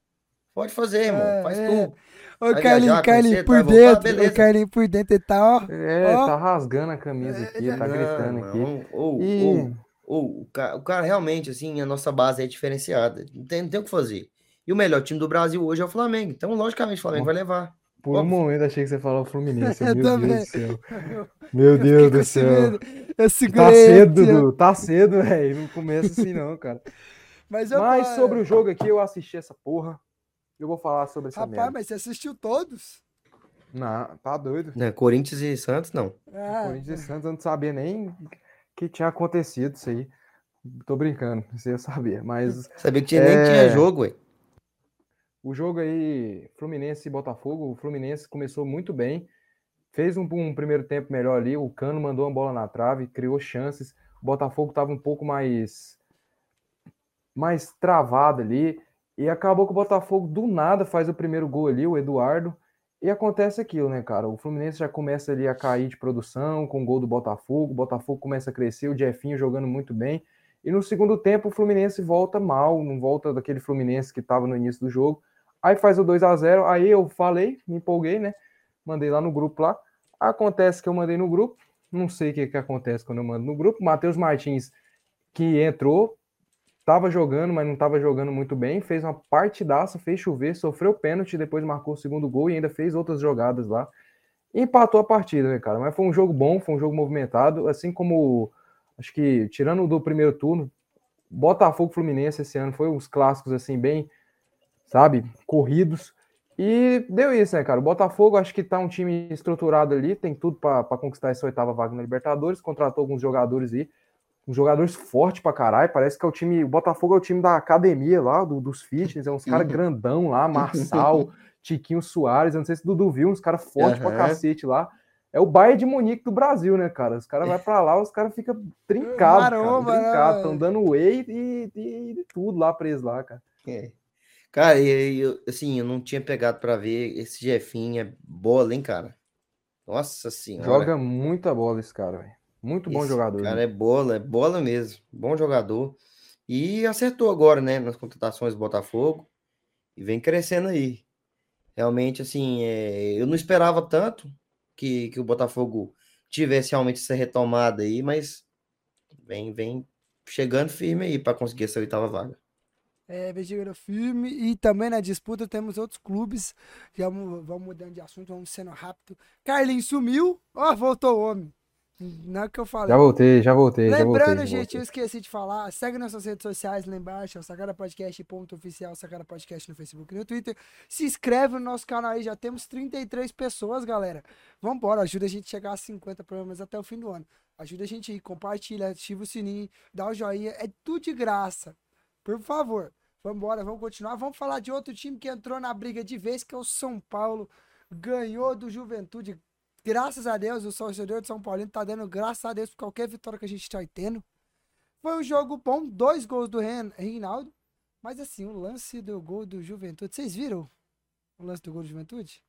pode fazer, irmão. É, Faz é. tour. Ô, Vai Carlinhos, viajar, Carlinhos, por dentro. O Carlinhos por dentro, ele tá, ó. É, Ó. tá rasgando a camisa aqui, tá Não, gritando aqui. Ou, E- ou, ou, o, cara, o cara realmente, assim, a nossa base é diferenciada. Não tem, não tem o que fazer. E o melhor time do Brasil hoje é o Flamengo. Então, logicamente, o Flamengo vai levar. Por um Óbvio. momento achei que você falou Fluminense. Eu Meu. Deus do céu. Meu Deus do céu. Eu Tá segurei cedo, aqui, ó. Dudu. Tá cedo, velho. Não começa assim, não, cara. Mas, eu, Mas sobre o jogo aqui, eu assisti essa porra. Eu vou falar sobre essa Rapaz, merda. mas você assistiu todos? Não, tá doido. Né? Corinthians e Santos, não. Ah, Corinthians e Santos, eu não sabia nem que tinha acontecido isso aí. Tô brincando, você ia saber. Mas Sabia que tinha, nem É. tinha jogo, ué. o jogo aí, Fluminense e Botafogo, o Fluminense começou muito bem. Fez um, um primeiro tempo melhor ali. O Cano mandou uma bola na trave, criou chances. O Botafogo estava um pouco mais, mais travado ali. E acabou que o Botafogo do nada faz o primeiro gol ali, o Eduardo. E acontece aquilo, né, cara? O Fluminense já começa ali a cair de produção com o gol do Botafogo. O Botafogo começa a crescer, o Jefinho jogando muito bem. E no segundo tempo o Fluminense volta mal, não volta daquele Fluminense que estava no início do jogo. Aí faz o 2 a 0 aí eu falei, me empolguei, né? Mandei lá no grupo lá. Acontece que eu mandei no grupo, não sei o que, que acontece quando eu mando no grupo. Matheus Martins, que entrou, estava jogando, mas não estava jogando muito bem, fez uma partidaça, fez chover, sofreu pênalti, depois marcou o segundo gol e ainda fez outras jogadas lá. Empatou a partida, né, cara? Mas foi um jogo bom, foi um jogo movimentado, assim como acho que tirando do primeiro turno, Botafogo Fluminense esse ano foi uns clássicos assim bem, sabe, corridos. E deu isso, né, cara? O Botafogo acho que tá um time estruturado ali, tem tudo para conquistar essa oitava vaga na Libertadores, contratou alguns jogadores aí, uns jogadores fortes pra caralho, parece que é o time, o Botafogo é o time da academia lá, do- dos fitness, é uns caras grandão lá, Marçal, Tiquinho Soares, eu não sei se Dudu viu, uns caras fortes pra Aham. cacete lá. É o Bayern de Munique do Brasil, né, cara? Os caras vão pra lá, os caras ficam trincados, cara, Maromba, né, estão dando whey e, e- e tudo lá preso lá, cara. É. Cara, eu, assim, eu não tinha pegado pra ver esse Jefinho, é bola, hein, cara? Nossa senhora. Joga muita bola esse cara, velho. Muito bom Esse jogador. Cara, né? é bola, é bola mesmo. Bom jogador. E acertou agora, né, nas contratações do Botafogo. E vem crescendo aí. Realmente, assim, é, eu não esperava tanto que, que o Botafogo tivesse realmente essa retomada aí, mas vem, vem chegando firme aí para conseguir essa oitava vaga. É, Vegeta firme. E também na disputa temos outros clubes. Já vamos, vamos mudando de assunto, vamos sendo rápido. Carlinhos sumiu. Ó, voltou o homem. Não é o que eu falei. Já voltei, já voltei, já voltei. Lembrando, já gente, eu voltei. esqueci de falar. Segue nossas redes sociais lá embaixo, é o Sacada Podcast, ponto oficial, Sacada Podcast no Facebook e no Twitter. Se inscreve no nosso canal aí, já temos 33 pessoas, galera. Vambora, ajuda a gente a chegar a 50 programas até o fim do ano. Ajuda a gente aí, compartilha, ativa o sininho, dá o joinha, é tudo de graça. Por favor. Vamos embora, vamos continuar. Vamos falar de outro time que entrou na briga de vez, que é o São Paulo. Ganhou do Juventude. Graças a Deus, o torcedor de São Paulo tá dando graças a Deus por qualquer vitória que a gente tá tendo. Foi um jogo bom, dois gols do Ren- Reinaldo. Mas assim, o lance do gol do Juventude. Vocês viram o lance do gol do Juventude?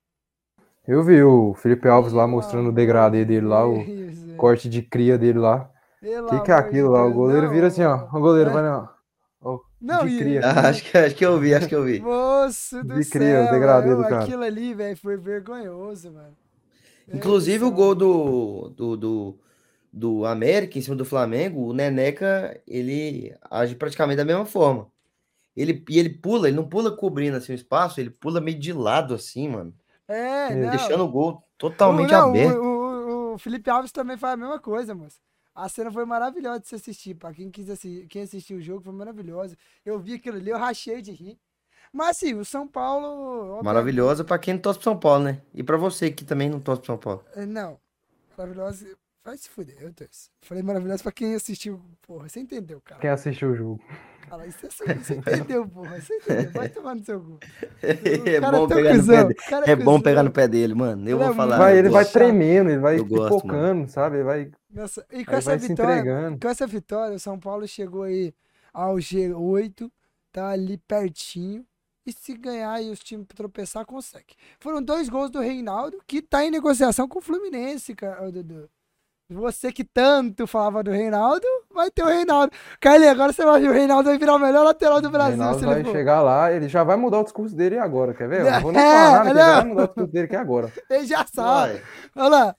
Eu vi o Felipe Alves lá mostrando o degradê dele lá, o Isso, é. corte de cria dele lá. O que, que é aquilo lá? O goleiro não, vira assim, ó. O goleiro é. vai não. Ó, Não, de cria. Ah, acho, que, acho que eu vi, acho que eu vi. Moço do De cria, o céu, degradê mano, do cara. Aquilo ali, velho, foi vergonhoso, mano. Inclusive o gol do, do, do, do América em cima do Flamengo, o Neneca, ele age praticamente da mesma forma. Ele, e ele pula, ele não pula cobrindo assim o espaço, ele pula meio de lado assim, mano. É, É, não. Deixando o gol totalmente não, aberto. O, o- o Felipe Alves também faz a mesma coisa, moço. A cena foi maravilhosa de se assistir. Pra quem quis assistir, quem assistiu o jogo, foi maravilhoso. Eu vi aquilo ali, eu rachei de rir. Mas assim, o São Paulo. obviamente- Maravilhosa pra quem não torce pro São Paulo, né? E pra você que também não torce pro São Paulo. É, Não. Maravilhosa. Vai se fuder, eu torço. Falei maravilhosa pra quem assistiu. Porra, você entendeu, cara. Quem assistiu o jogo. Cara, isso é só- você entendeu, porra. Você entendeu. Vai tomar no seu cu. É bom tão pegar no pé dele. é É bom pegar no pé dele, mano. Eu vou é falar. Vai, eu ele vai gosto. tremendo, ele vai Eu gosto, mano. pipocando, sabe? Ele vai, Nossa, e com essa vai vitória. Com essa vitória, o São Paulo chegou aí ao G8, tá ali pertinho. E se ganhar e os times tropeçar, consegue. Foram dois gols do Reinaldo, que tá em negociação com o Fluminense, cara, Dudu. Você que tanto falava do Reinaldo, vai ter o Reinaldo. Carlinhos, agora você vai ver o Reinaldo vai virar o melhor lateral do O Brasil. Reinaldo se vai ele chegar lá, ele já vai mudar o discurso dele agora, quer ver? Eu não vou nem É, falar nada, que ele já não. vai mudar o discurso dele aqui agora. Ele já sabe. Olha lá.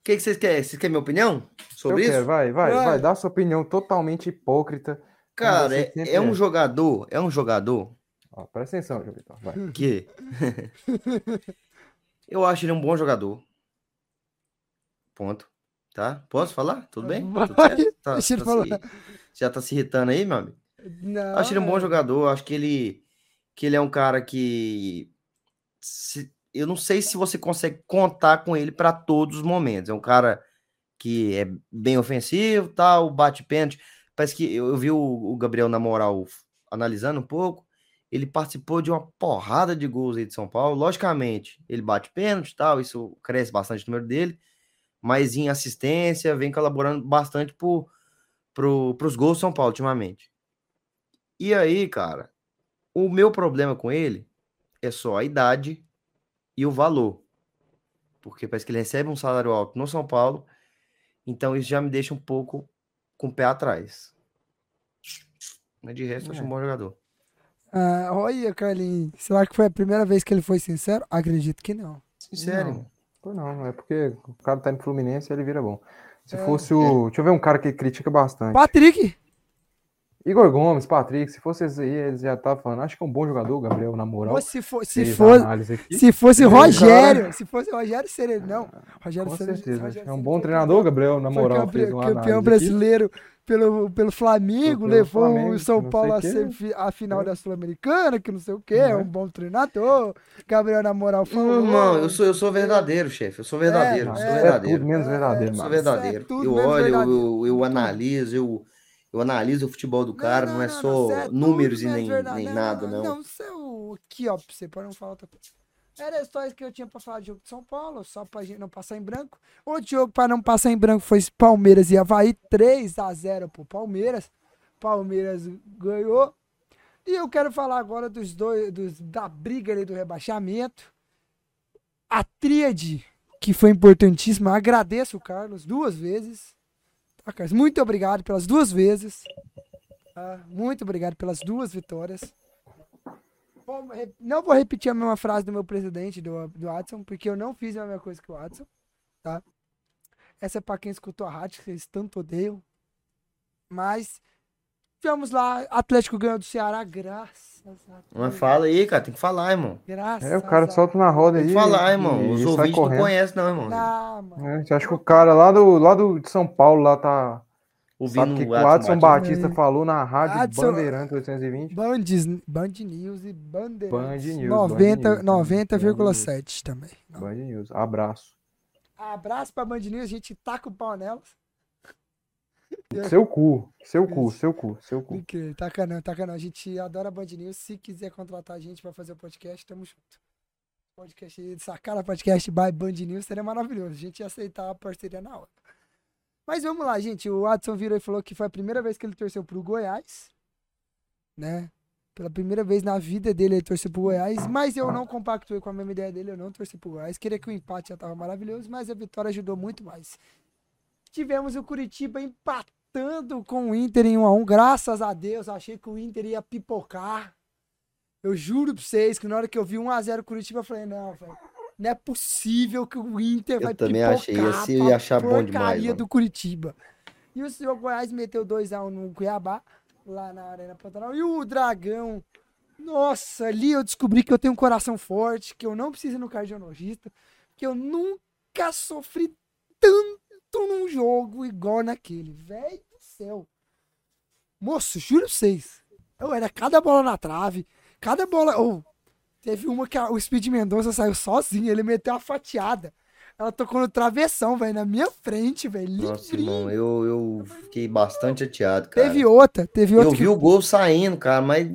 O que, que vocês querem? Vocês querem minha opinião sobre Eu isso? quero, vai, vai, Vai. vai, dá sua opinião totalmente hipócrita. Cara, é, é um é. jogador, é um jogador Ó, presta atenção, João Vitor, vai. que eu acho ele um bom jogador. Ponto. Tá? Posso falar? Tudo bem? Tudo certo? Tá- tá se- já tá se irritando aí, meu amigo? Não, Acho ele um bom jogador, acho que ele que ele é um cara que se- eu não sei se você consegue contar com ele para todos os momentos. É um cara que é bem ofensivo, tal, bate pênalti. Parece que eu, eu vi o, o Gabriel na moral analisando um pouco. Ele participou de uma porrada de gols aí de São Paulo. Logicamente, ele bate pênalti, tal, isso cresce bastante o número dele, mas em assistência vem colaborando bastante pro, pro, pros gols do São Paulo ultimamente. E aí, cara, o meu problema com ele é só a idade e o valor. Porque parece que ele recebe um salário alto no São Paulo, então isso já me deixa um pouco com o pé atrás. Mas de resto, eu acho um bom jogador. Ah, olha, Carlinhos. Será que foi a primeira vez que ele foi sincero? Acredito que não. Sincero, Não. Pô, não, é porque o cara tá indo Fluminense ele vira bom. Se É. fosse o. Deixa eu ver um cara que critica bastante. Patrick! Igor Gomes, Patrick, se fosse esse aí, eles já estavam falando. Acho que é um bom jogador, Gabriel, na moral. Se, for, se, aqui. se fosse é Rogério, cara- se fosse Rogério seria não. Rogério Com certeza. Rogério É um bom treinador, Gabriel, na moral. campe- Fez uma campeão aqui. brasileiro pelo, pelo Flamengo, levou Flamengo, o São não Paulo a, final É. da Sul-Americana, que não sei o quê, Não é é? um bom treinador. Gabriel, na moral, falou. Irmão, eu sou, eu sou verdadeiro, chefe. Eu sou verdadeiro. É, eu sou é. É verdadeiro. tudo menos verdadeiro, Eu sou mano. Isso é verdadeiro. eu olho, eu, verdadeiro. eu, eu analiso, eu, eu analiso o futebol do cara, não, é não, só cê é números e menos nem, verdade. nem nada, não. Não, isso é o. Aqui, ó, pra você, pra não falar outra coisa. Era só isso que eu tinha pra falar de jogo de São Paulo, só pra gente não passar em branco. Outro jogo pra não passar em branco foi Palmeiras e Havaí, 3x0 pro Palmeiras. Palmeiras ganhou. E eu quero falar agora dos dois, dos, da briga ali do rebaixamento. A tríade, que foi importantíssima. Agradeço o Carlos duas vezes. Tá? Muito obrigado pelas duas vezes. Muito obrigado pelas duas vitórias. Bom, Não vou repetir a mesma frase do meu presidente, do, do Adson, porque eu não fiz a mesma coisa que o Adson. Tá? Essa é pra quem escutou a rádio, que vocês tanto odeiam. Mas, vamos lá. Atlético ganhou do Ceará, graças a Mas Deus. fala aí, cara, tem que falar, irmão. Graças É, o cara a solta na roda Tem aí. que falar, e- irmão. e Os ouvintes não correndo. conhecem, não, irmão. Não, mano. É, você acha que o cara lá do, lá do de São Paulo lá tá. Ouvindo Sabe o que, o Adson Batista. Batista É. falou na rádio Adson- Bandeirante 820? Band, Band News e Bandeirantes. Band News, 90, Band News, 90,7 também. Band News. Abraço. Abraço pra Band News, a gente taca o pau nelas. Seu cu, seu cu, seu cu, seu cu. Incrível, taca não, taca não. A gente adora Band News. Se quiser contratar a gente pra fazer o podcast, tamo junto. Podcast aí, Sacana Podcast by Band News seria maravilhoso. A gente ia aceitar a parceria na hora. Mas vamos lá, gente. O Adson virou e falou que foi a primeira vez que ele torceu pro Goiás. Né? Pela primeira vez na vida dele ele torceu pro Goiás. Mas eu não compactuei com a mesma ideia dele. Eu não torci pro Goiás. Queria que o empate já tava maravilhoso, mas a vitória ajudou muito mais. Tivemos o Curitiba empatando com o Inter em 1 a 1 Graças a Deus, achei que o Inter ia pipocar. Eu juro pra vocês que na hora que eu vi 1x0 Curitiba, eu falei, não, velho. Não é possível que o Inter Eu vai também pipocar achei, esse eu ia achar bom porcaria demais, mano. do Curitiba. E o seu Goiás meteu 2x1 no Cuiabá, lá na Arena Pantanal. E o Dragão, nossa, ali eu descobri que eu tenho um coração forte, que eu não preciso ir no cardiologista, que eu nunca sofri tanto num jogo igual naquele. Velho do céu. Moço, juro pra vocês. Eu era cada bola na trave, cada bola. Oh, teve uma que a- o Speed Mendonça saiu sozinho, ele meteu uma fatiada. Ela tocou no travessão, velho, na minha frente, velho. Nossa, irmão, eu, eu fiquei bastante chateado, cara. Teve outra, teve outra. Eu vi o gol saindo, cara, mas.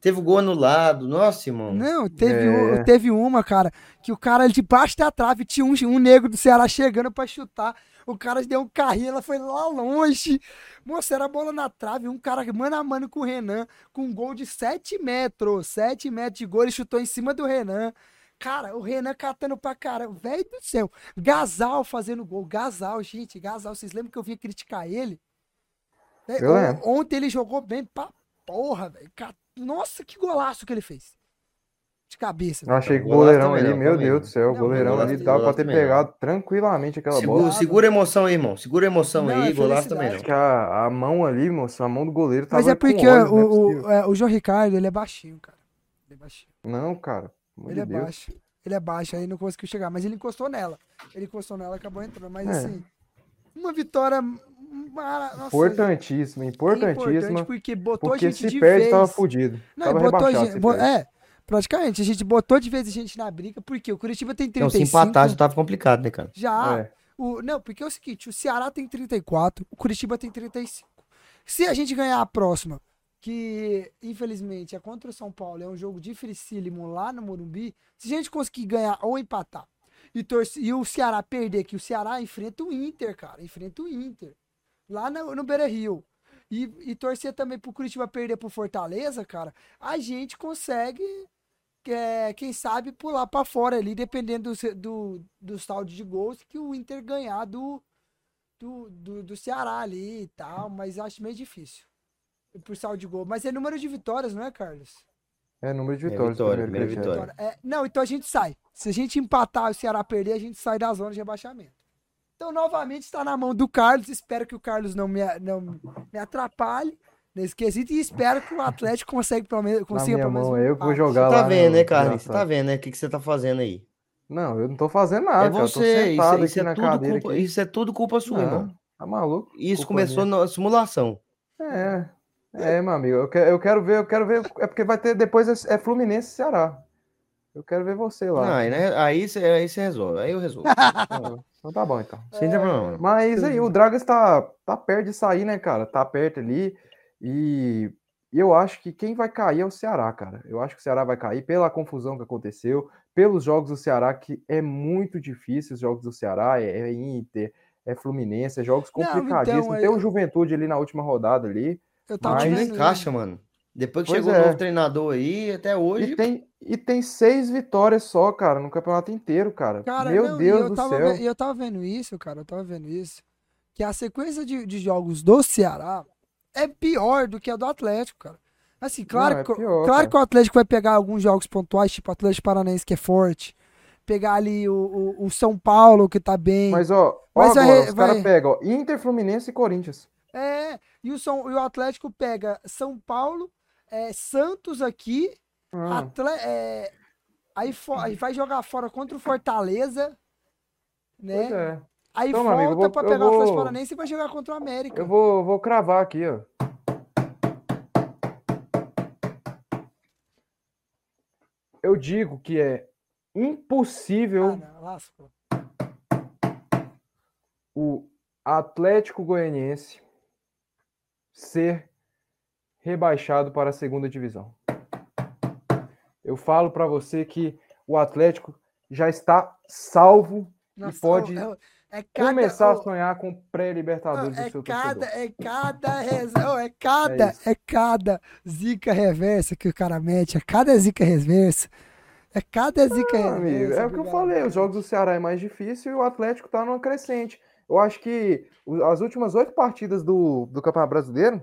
Teve o gol anulado. Nossa, irmão. Não, teve, É. um- teve uma, cara, que o cara debaixo da trave tinha um, um negro do Ceará chegando pra chutar. O cara deu um carrinho, ela foi lá longe. Moça, era bola na trave. Um cara mano a mano com o Renan, com um gol de 7 metros. 7 metros de gol, ele chutou em cima do Renan. Cara, o Renan catando pra caramba. Velho do céu. Gasal fazendo gol. Gasal, gente, Gasal. Vocês lembram que eu vinha criticar ele? Eu. Ontem ele jogou bem pra porra, velho. Nossa, que golaço que ele fez. De cabeça. Eu achei que o goleirão ali, meu também Deus do céu, o goleirão ali dava pra ter não. pegado tranquilamente aquela Segura, bola. segura a emoção aí, irmão. Segura a emoção Não, aí. é Golaço também Acho não. que a, a mão ali, moço, a mão do goleiro tava Mas é com porque óleo, não é o, o, é, o João Ricardo, ele é baixinho, cara. Ele é baixinho. Não, cara. Ele é de Deus. baixo. Ele é baixo, aí não conseguiu chegar. Mas ele encostou nela. Ele encostou nela e acabou entrando. Mas É. assim, uma vitória. Nossa, Importantíssima, importantíssima. importante porque botou Porque a gente se de perde, vez. tava fudido. Não, tava botou a gente, bo- é, praticamente. A gente botou de vez a gente na briga. Porque o Curitiba tem Então, 35. se empatar já tava complicado, né, cara? Já. É. O, não, porque é o seguinte, o Ceará tem 34, o Curitiba tem 35. Se a gente ganhar a próxima, que infelizmente é contra o São Paulo, é um jogo dificílimo lá no Morumbi, se a gente conseguir ganhar ou empatar e, torce, e o Ceará perder, que o Ceará enfrenta o Inter, cara, enfrenta o Inter, lá no, no Beira Rio. E, e torcer também pro Curitiba perder pro Fortaleza, cara, a gente consegue é, quem sabe pular pra fora ali, dependendo do, do, do saldo de gols que o Inter ganhar do, do, do, do Ceará ali e tal, mas acho meio difícil. Por saldo de gol. Mas é número de vitórias, não é, Carlos? É número de É, vitórias. vitória, primeiro vitória. Vitória. É, não, então a gente sai. Se a gente empatar e o Ceará perder, a gente sai da zona de rebaixamento. Então, novamente, está na mão do Carlos. Espero que o Carlos não me, não me atrapalhe nesse quesito. E espero que o Atlético consiga pelo menos, Na consiga minha pelo menos mão, é eu que vou jogar Você lá. tá vendo, no- né, Carlinhos? Você tá vendo, né? O que, que você tá fazendo aí? Não, eu não tô fazendo nada, é cara. Eu tô você. Isso, sentado isso aqui na é tudo cadeira culpa, aqui. isso é tudo culpa sua, Não, irmão. Tá maluco? Isso começou minha. na simulação. É, é, meu amigo. Eu quero, eu quero ver, eu quero ver. É porque vai ter depois é é Fluminense e Ceará. Eu quero ver você lá. Não, aí, né, aí você aí você resolve. Aí eu resolvo. Então tá bom, então. Sem problema. Mas aí, o Dragas tá, tá perto de sair, né, cara? Tá perto ali. E, eu acho que quem vai cair é o Ceará, cara. Eu acho que o Ceará vai cair pela confusão que aconteceu, pelos jogos do Ceará, que é muito difícil os jogos do Ceará, é, é Inter, é Fluminense, é jogos Não, então, complicadíssimos. é- Tem o Juventude ali na última rodada ali. Eu tava Mas- vendo encaixa, mano. Depois que Pois chegou é. o novo treinador aí, até hoje. E tem, e tem seis vitórias só, cara, no campeonato inteiro, cara. Cara, Meu não, e Deus eu do tava, céu. ve- eu tava vendo isso, cara, eu tava vendo isso. Que a sequência de, de jogos do Ceará é pior do que a do Atlético, cara. Assim, claro, Não, é que, pior, claro cara. que o Atlético vai pegar alguns jogos pontuais, tipo o Atlético Paranaense, que é forte. Pegar ali o, o, o São Paulo, que tá bem. Mas, ó, ó Mas vai- agora, os vai- caras pegam, ó, Inter, Fluminense e Corinthians. É, e o, São, e o Atlético pega São Paulo, é, Santos aqui, Ah, Atle- é, aí, fo- aí vai jogar fora contra o Fortaleza, né? é. Aí Então, volta amigo, vou- pra pegar o Atlético vou- Paranaense e vai jogar contra o América. Eu vou, vou cravar aqui, ó. Eu digo que é impossível Ah, o Atlético Goianiense ser rebaixado para a segunda divisão. Eu falo para você que o Atlético já está salvo Nossa, e pode é- é cada- começar a ô, sonhar com pré-libertadores do é seu cada, torcedor. é cada, ô, é cada, isso. é cada zica reversa que o cara mete, é cada zica reversa, é cada zica Ah, amigo, reversa. é o que eu falei, os jogos do Ceará é mais difícil e o Atlético tá numa crescente. Eu acho que as últimas oito partidas do, do Campeonato Brasileiro,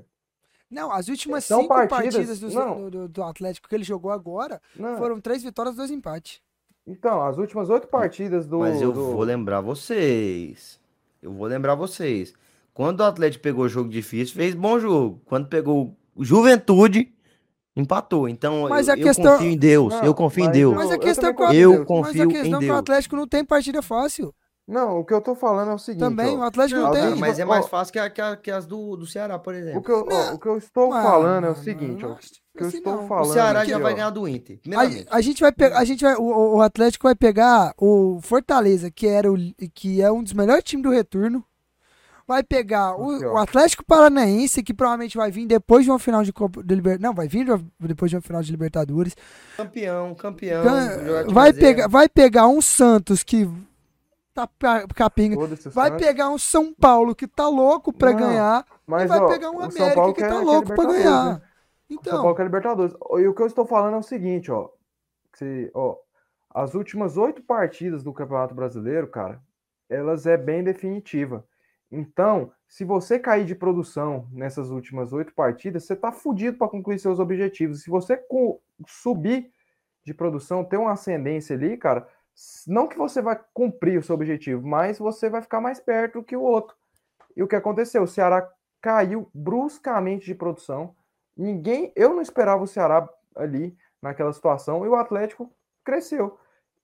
Não, as últimas São cinco partidas- partidas do, não. do- do Atlético que ele jogou agora não, foram três vitórias, dois empates. então, as últimas oito partidas do, Mas eu do- vou lembrar vocês. Eu vou lembrar vocês. Quando o Atlético pegou jogo difícil, fez bom jogo. Quando pegou Juventude, empatou. Então Mas eu, a eu questão- confio em Deus. Não, eu confio em mas Deus. eu- Mas a eu questão, também é que o- Eu mas a confio em questão é que o Deus. Atlético não tem partida fácil. Não, o que eu tô falando é o seguinte, Também, ó, o Atlético não tem. Cara, mas é mais fácil que, a- que, a- que as do, do Ceará, por o exemplo. que eu, ó, o que eu estou Ah, falando é o mano, seguinte, ó, o que eu estou não. O falando O Ceará aqui, já ó, vai ganhar do Inter. A, a gente vai pegar, a gente vai, o, o Atlético vai pegar o Fortaleza, que era o que é um dos melhores times do retorno. Vai pegar Aqui, o, o Atlético Paranaense, que provavelmente vai vir depois de uma final de Copa de Liber... Não, vai vir depois de uma final de Libertadores. Campeão, campeão. Can- Vai pegar, vai pegar um Santos que tá o Vai Santos. pegar um São Paulo que tá louco pra Não, ganhar. Mas, e vai ó, pegar um América que tá quer louco pra ganhar. né? O São Então, Paulo quer Libertadores. E o que eu estou falando é o seguinte, ó. Se, ó as últimas oito partidas do Campeonato Brasileiro, cara, elas é bem definitiva. Então, se você cair de produção nessas últimas oito partidas, você tá fudido para concluir seus objetivos. Se você subir de produção, ter uma ascendência ali, cara, não que você vai cumprir o seu objetivo, mas você vai ficar mais perto que o outro. E o que aconteceu? O Ceará caiu bruscamente de produção. Ninguém, eu não esperava o Ceará ali naquela situação e o Atlético cresceu.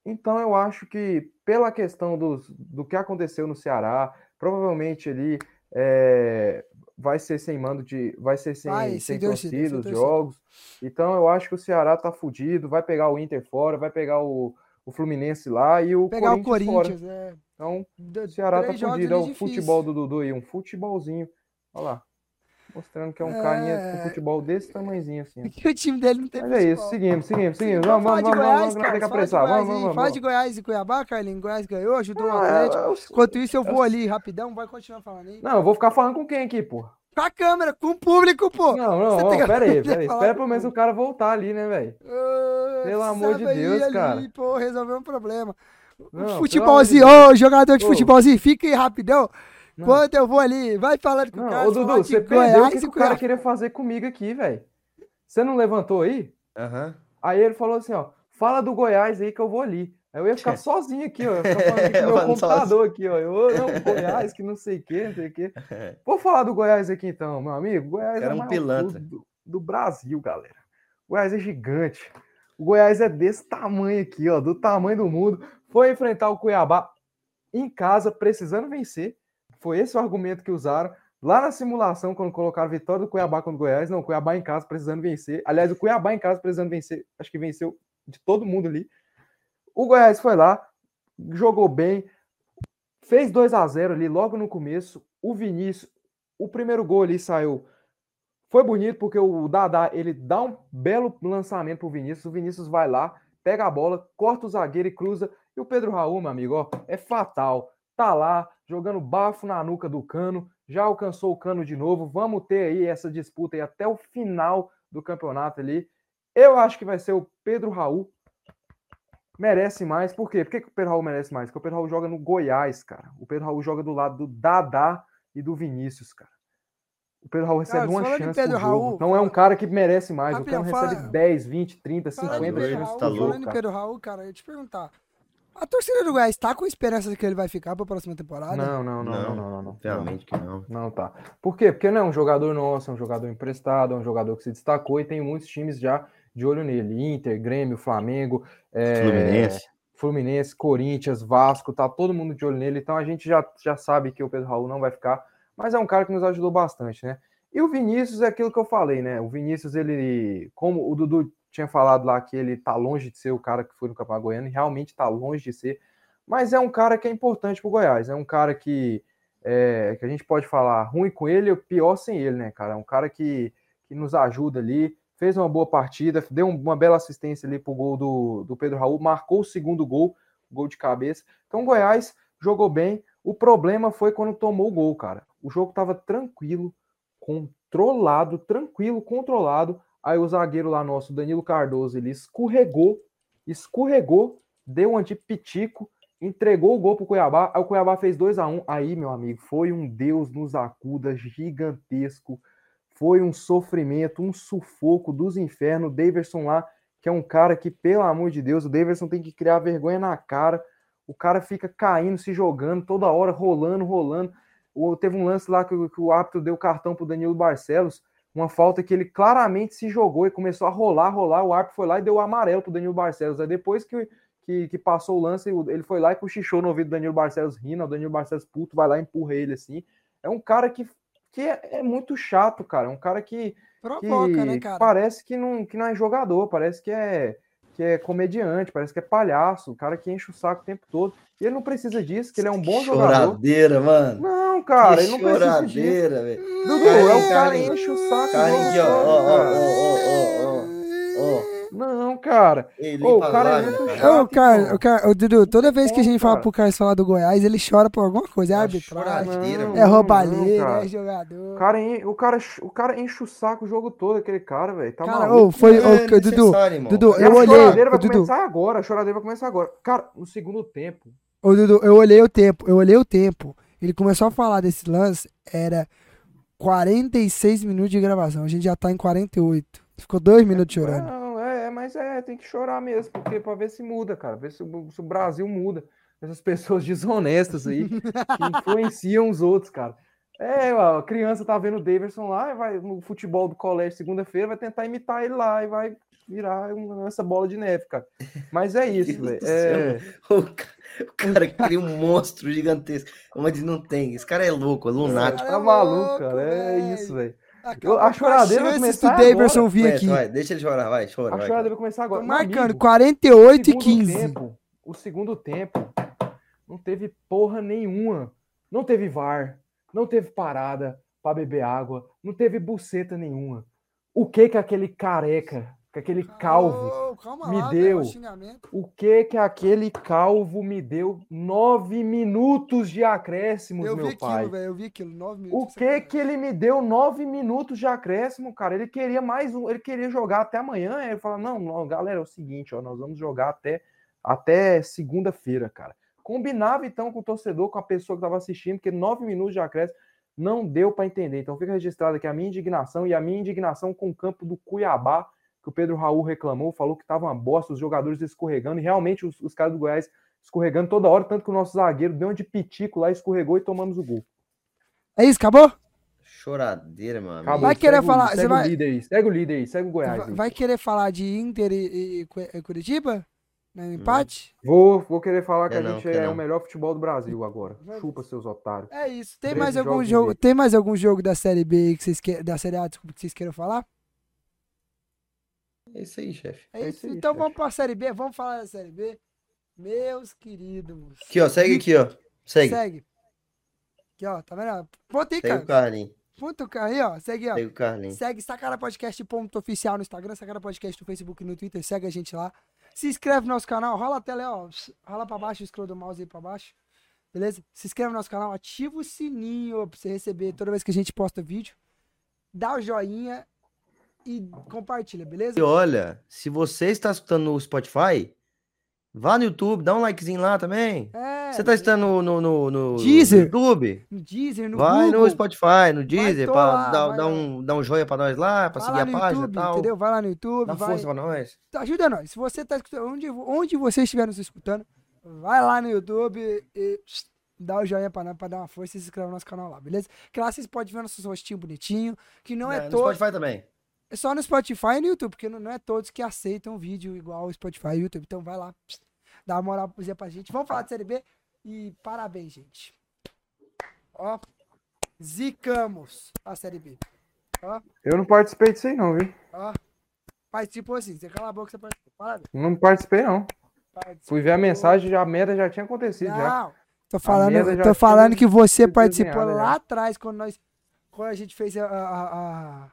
Então eu acho que pela questão dos, do que aconteceu no Ceará, provavelmente ali é, vai ser sem mando de, vai ser sem, Vai, sem, torcida, torcida sem os torcida. jogos. Então eu acho que o Ceará tá fudido, vai pegar o Inter fora, vai pegar o, o Fluminense lá e o pegar o Corinthians fora. Corinthians, é. Então o Ceará tá três fudido. É o difícil. futebol do Dudu aí, um futebolzinho. Olha lá. Mostrando que é um carinha É. com futebol desse tamanhozinho assim. ó. Que o time dele não tem Mas é isso, seguimos, seguimos, seguimos. Vamos Vamos, vamos, vamos, Goiás, vamos, não cara. tem que apressar. Goiás Vamos, aí. vamos, Fala vamos. de Goiás e Cuiabá, Carlinhos. Goiás ganhou, ajudou o Ah, é, Atlético. eu- Enquanto isso, eu vou ali rapidão. Vai continuar falando aí. Não, eu vou ficar falando com quem aqui, pô? Com a câmera, com o público, pô. Não, não, Você ó, tem pera aí, pera aí. Espera pelo menos o o cara voltar ali, né, velho? Ah, Pelo amor de Deus, ali, cara. Pô, resolveu um problema. Não, futebolzinho, de ô, jogador de Ô. futebolzinho, fica aí rapidão. Não. Enquanto eu vou ali, vai falando com o Não, cara. ô Dudu, você perdeu o que, que o cara queria fazer comigo aqui, velho. Você não levantou aí? Aham. Aí ele falou assim, ó, fala do Goiás aí que eu vou ali. Eu ia ficar sozinho aqui, ó. Eu ia ficar falando aqui com meu computador aqui, ó. Eu, "Ô, não, Goiás, que não sei o que, não sei o que. Vou falar do Goiás aqui então, meu amigo. Goiás Cara, é um o maior pilantra. do, do Brasil, galera. O Goiás é gigante. O Goiás é desse tamanho aqui, ó, do tamanho do mundo. Foi enfrentar o Cuiabá em casa, precisando vencer. Foi esse o argumento que usaram. Lá na simulação, quando colocaram a vitória do Cuiabá contra o Goiás, não, o Cuiabá em casa precisando vencer. Aliás, o Cuiabá em casa precisando vencer, acho que venceu de todo mundo ali. O Goiás foi lá, jogou bem, fez 2 a 0 ali logo no começo. O Vinícius, o primeiro gol ali saiu. Foi bonito porque o Dadá, ele dá um belo lançamento pro Vinícius. O Vinícius vai lá, pega a bola, corta o zagueiro e cruza. E o Pedro Raul, meu amigo, ó, é fatal. Tá lá, jogando bafo na nuca do cano, já alcançou o cano de novo. Vamos ter aí essa disputa aí até o final do campeonato ali. Eu acho que vai ser o Pedro Raul. Merece mais. Por quê? Por que, que o Pedro Raul merece mais? Porque o Pedro Raul joga no Goiás, cara. O Pedro Raul joga do lado do Dadá e do Vinícius, cara. O Pedro Raul recebe Cara, uma chance Pedro por jogo. Raul, Não é um cara que merece mais. Rapidão, o cara fala- recebe 10, 20, 30, Falando 50 em Pedro chances Raul, tá louco, falando cara. Pedro Raul, cara, eu ia te perguntar. A torcida do Goiás tá com esperança de que ele vai ficar pra próxima temporada? Não, não, não, não, Não, não, não, não. Realmente que não. Não tá. Por quê? Porque não é um jogador nosso, é um jogador emprestado, é um jogador que se destacou e tem muitos times já de olho nele. Inter, Grêmio, Flamengo, é, Fluminense. Fluminense, Corinthians, Vasco, tá todo mundo de olho nele. Então a gente já, já sabe que o Pedro Raul não vai ficar, mas é um cara que nos ajudou bastante, né? E o Vinícius é aquilo que eu falei, né? O Vinícius, ele, como o Dudu tinha falado lá que ele tá longe de ser o cara que foi no Campeonato Goiano, e realmente tá longe de ser, mas é um cara que é importante pro Goiás, é um cara que é, que a gente pode falar ruim com ele ou pior sem ele, né, cara? É um cara que, que nos ajuda ali, fez uma boa partida, deu uma bela assistência ali pro gol do, do Pedro Raul, marcou o segundo gol, gol de cabeça. Então o Goiás jogou bem. O problema foi quando tomou o gol, cara. O jogo estava tranquilo, controlado, tranquilo, controlado. Aí o zagueiro lá nosso, Danilo Cardoso, ele escorregou, escorregou, deu um antipitico, entregou o gol pro Cuiabá. Aí o Cuiabá fez 2 a 1 um. Aí, meu amigo, foi um Deus nos acuda gigantesco. Foi um sofrimento, um sufoco dos infernos. O Daverson lá, que é um cara que, pelo amor de Deus, o Daverson tem que criar vergonha na cara. O cara fica caindo, se jogando, toda hora, rolando, rolando. Teve um lance lá que, que o árbitro deu cartão pro Danilo Barcelos, uma falta que ele claramente se jogou e começou a rolar, rolar. O árbitro foi lá e deu o amarelo pro Danilo Barcelos. Aí depois que, que, que, passou o lance, ele foi lá e cochichou no ouvido do Danilo Barcelos rindo. O Danilo Barcelos puto vai lá e empurra ele assim. É um cara que, que é, é muito chato, cara. É um cara que, Provoca, que né, cara? parece que não, que não é jogador, parece que é que é comediante, parece que é palhaço, o cara que enche o saco o tempo todo. E ele não precisa disso, que ele é um bom jogador. Choradeira, mano. Não, cara, Que ele não precisa disso. choradeira, velho. Dudu, é o cara que enche o saco. Aqui, ó, ó, ó, ó, ó, ó. Não, cara. Ei, Ô, o cara é a muito cara. chato. Ô, cara, o cara, ô, Dudu, toda vez que a gente fala cara. pro Carlos falar do Goiás, ele chora por alguma coisa. É É arbitragem, choradeira, é não, roubalheira, cara. é jogador. O cara, o, cara, o cara enche o saco o jogo todo, aquele cara, velho. Tá Cara, maluco. ô, foi. É Dudu. Dudu, eu a olhei. choradeira ô, vai Dudu, começar agora, a choradeira vai começar agora. Cara, no segundo tempo, ô, Dudu, eu olhei o tempo, eu olhei o tempo. Ele começou a falar desse lance, era 46 minutos de gravação. A gente já tá em 48. Ficou dois minutos chorando. É, mas é, tem que chorar mesmo, porque pra ver se muda, cara, ver se, o- se o Brasil muda. Essas pessoas desonestas aí que influenciam os outros, cara. É, a criança tá vendo o Daverson lá, vai no futebol do colégio segunda-feira, vai tentar imitar ele lá e vai virar essa bola de neve, cara. Mas é isso, velho. É, O ca- o cara cria um monstro gigantesco, onde não tem. Esse cara é louco, é lunático. Cara, tá é maluco, cara. É velho. isso, velho. Acabou a choradeira vai começar agora. vir Aguenta, aqui. vai, deixa ele chorar, vai, chora. A vai, choradeira vai começar agora. Tô marcando amigo, 48 e segundo 15. Tempo, o segundo tempo não teve porra nenhuma. Não teve VAR, não teve parada pra beber água, não teve buceta nenhuma. O que que aquele careca, que aquele calvo, calma me lá, deu. velho, o que que aquele calvo me deu? Nove minutos de vi meu aquilo, pai. velho. Eu vi aquilo. 9 O minutos. que que ele me deu nove minutos de acréscimo, cara? Ele queria mais um, ele queria jogar até amanhã. Aí ele falou: não, não, galera, é o seguinte, ó, nós vamos jogar até, até segunda-feira, cara. Combinava então com o torcedor, com a pessoa que estava assistindo, porque nove minutos de acréscimo não deu para entender. Então fica registrado aqui a minha indignação e a minha indignação com o campo do Cuiabá, que o Pedro Raul reclamou, falou que tava uma bosta, os jogadores escorregando, e realmente os, os caras do Goiás escorregando toda hora, tanto que o nosso zagueiro deu um de pitico lá, escorregou e tomamos o gol. É isso, acabou? Choradeira, amigo. Acabou. Vai querer Segue o- falar- Segue você o vai- líder aí, segue o líder aí, segue o Goiás. Vai, aí. vai querer falar de Inter e, e- e Cu- Curitiba? No empate? Vou, vou querer falar que a gente é não. o melhor futebol do Brasil agora. Chupa seus otários. É isso. Tem 13 mais algum jogo? Tem mais algum jogo da Série B que vocês querem, da Série A, desculpa, que vocês queiram falar? É isso aí, chefe. É É isso. aí, então chefe. vamos pra Série B, vamos falar da Série B. Meus queridos. Aqui, ó, segue aqui, ó. Segue. Segue. Aqui, ó, tá vendo? Ponta aí, Segue o cara. Carlinhos. Ponta o cara aí, ó. Segue, ó. Segue o Carlinhos. Segue Sacara Podcast ponto oficial no Instagram, Sacara Podcast no Facebook e no Twitter. Segue a gente lá. Se inscreve no nosso canal, rola a tela ó. Rola pra baixo, scroll do mouse aí pra baixo. Beleza? Se inscreve no nosso canal, ativa o sininho pra você receber toda vez que a gente posta vídeo. Dá o joinha e compartilha, beleza? E olha, se você está escutando no Spotify, vá no YouTube, dá um likezinho lá também. É, Você está escutando no, no, no, no Deezer. YouTube? no Deezer, no vai Google. no Spotify, no Deezer, lá, dar, dar um, dar um joinha pra nós lá, pra Vai seguir lá a no página e YouTube, tal. entendeu? Vai lá no YouTube, Dá vai, força pra nós. ajuda nós. Se você tá escutando, onde, onde você estiver nos escutando, vai lá no YouTube e dá o joinha pra nós, pra dar uma força e se inscreve no nosso canal lá, beleza? Que lá vocês podem ver nossos rostinhos bonitinhos, que não é, no todo, Spotify também. É só no Spotify e no YouTube, porque não, é todos que aceitam vídeo igual o Spotify e o YouTube. Então vai lá, dá uma moral pra gente. Vamos falar de Série B e parabéns, gente. Ó, zicamos a Série B. Ó, Eu não participei disso aí, não, viu? ó. Faz tipo assim, você cala a boca, você participa. Parabéns. Não participei, não. participou. Fui ver a mensagem, já, a merda já tinha acontecido. já. Não, Tô falando, já tô falando que você participou lá já. atrás, quando nós. Quando a gente fez a. a- a-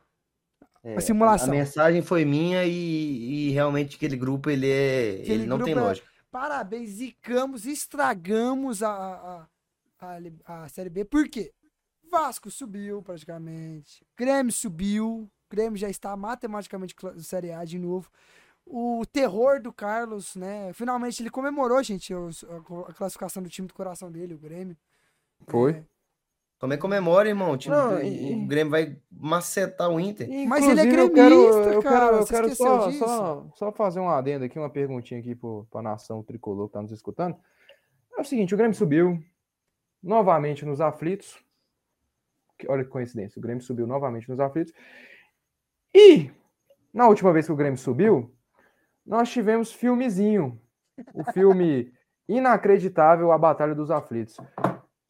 É, a simulação. A, mensagem foi minha e, e realmente aquele grupo ele é. Aquele ele não tem é- lógica. Parabéns, zicamos, estragamos a, a, a, a, Série B. Por quê? Vasco subiu praticamente. Grêmio subiu. Grêmio já está matematicamente cla- Série A de novo. O terror do Carlos, né? Finalmente ele comemorou, gente, a classificação do time do coração dele, o Grêmio. Foi. É, Também comemora, irmão. O, time- Não, o- e- o Grêmio vai macetar o Inter. Mas ele é Inclusive, eu gremista, quero, eu cara, quero, eu quero só, só, só fazer um adendo aqui, uma perguntinha aqui pro, pra nação tricolor que tá nos escutando. É o seguinte, o Grêmio subiu novamente nos aflitos. Olha que coincidência, o Grêmio subiu novamente nos aflitos. E, na última vez que o Grêmio subiu, nós tivemos filmezinho. O filme inacreditável, A Batalha dos Aflitos.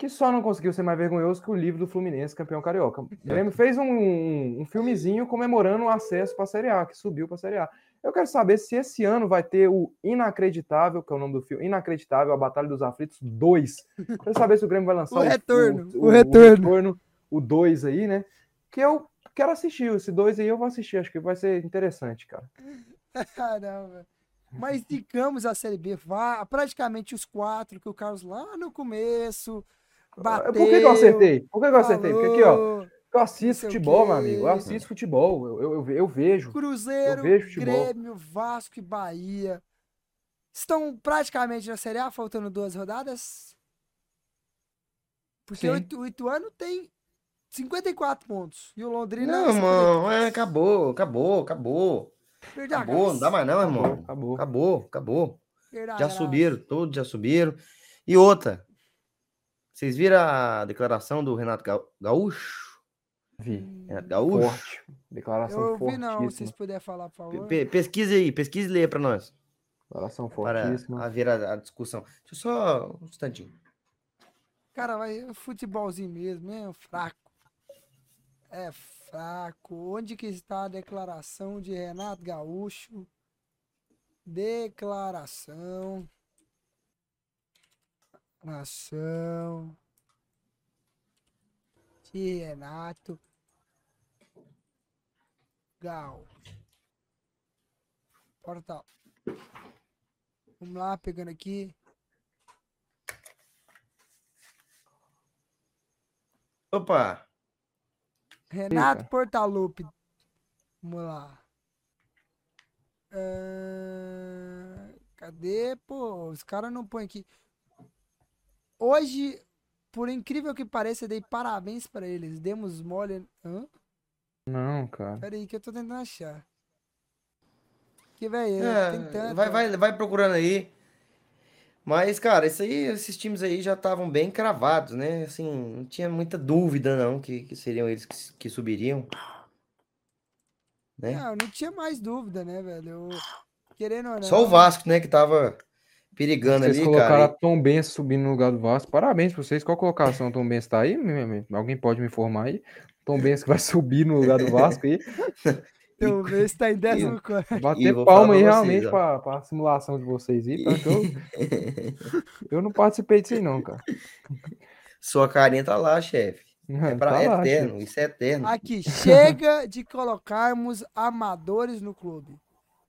Que só não conseguiu ser mais vergonhoso que o livro do Fluminense, campeão carioca. O Grêmio fez um, um, um filmezinho comemorando o acesso para a Série A, que subiu para a Série A. Eu quero saber se esse ano vai ter o Inacreditável, que é o nome do filme, Inacreditável, A Batalha dos Aflitos 2. Quero saber se o Grêmio vai lançar O retorno, o, o retorno. retorno, o 2 aí, né? Que eu quero assistir. Esse 2 aí eu vou assistir, acho que vai ser interessante, cara. Caramba. Mas zicamos a Série B. Vá, praticamente os quatro que o Carlos lá no começo bateu. Por que, que eu acertei? Por que, que eu acertei? Porque aqui, ó, eu assisto futebol, meu amigo. Eu assisto futebol. Eu, eu, eu, vejo. Cruzeiro, Eu vejo futebol. Grêmio, Vasco e Bahia estão praticamente na Série A, faltando duas rodadas. Porque Sim. o Itu- o Ituano tem 54 pontos. E o Londrina. Não, 53. irmão. É, acabou, acabou, acabou. Perdeu a Acabou, não dá mais não, irmão. Acabou. Acabou, acabou. A Já subiram, todos já subiram. E outra, vocês viram a declaração do Renato Ga- Gaúcho? Vi. Renato Gaúcho? Forte. Declaração Eu ouvi não, se vocês puderem falar, por favor. pe- pesquise aí, pesquise e lê para nós. Declaração Para fortíssima. haver a, a discussão. Deixa eu só um instantinho. Cara, vai futebolzinho mesmo, é fraco. É fraco. Onde que está a declaração de Renato Gaúcho? Declaração. De Renato Gaúcho. Portal. Vamos lá, pegando aqui. Opa! Renato Fica. Portaluppi. Vamos lá. Ah, cadê? Pô, os caras não põem aqui. Hoje, por incrível que pareça, eu dei parabéns pra eles. Demos mole. Hã? Não, cara. Pera aí que eu tô tentando achar. Que, velho, É, tem tanto. vai, vai, vai procurando aí. Mas, cara, isso aí, esses times aí já estavam bem cravados, né? Assim, não tinha muita dúvida, não, que, que seriam eles que, que subiriam. Né? Não, não tinha mais dúvida, né, velho? Eu- Querendo ou não. Só o Vasco, né, que tava perigando Vocês ali, colocaram cara. a Tom Benz subindo no lugar do Vasco. Parabéns pra vocês. Qual colocação Tom Benz tá aí? Alguém pode me informar aí? Tom Benz que vai subir no lugar do Vasco aí. Ver se tá em décimo quarto. Bater palma aí realmente vocês, ó. pra, pra simulação de vocês aí. Tá? Eu, eu não participei disso aí não, cara. Sua carinha tá lá, chefe. É, pra, Tá é lá, eterno, chefe. isso é eterno. Aqui, chega de colocarmos amadores no clube.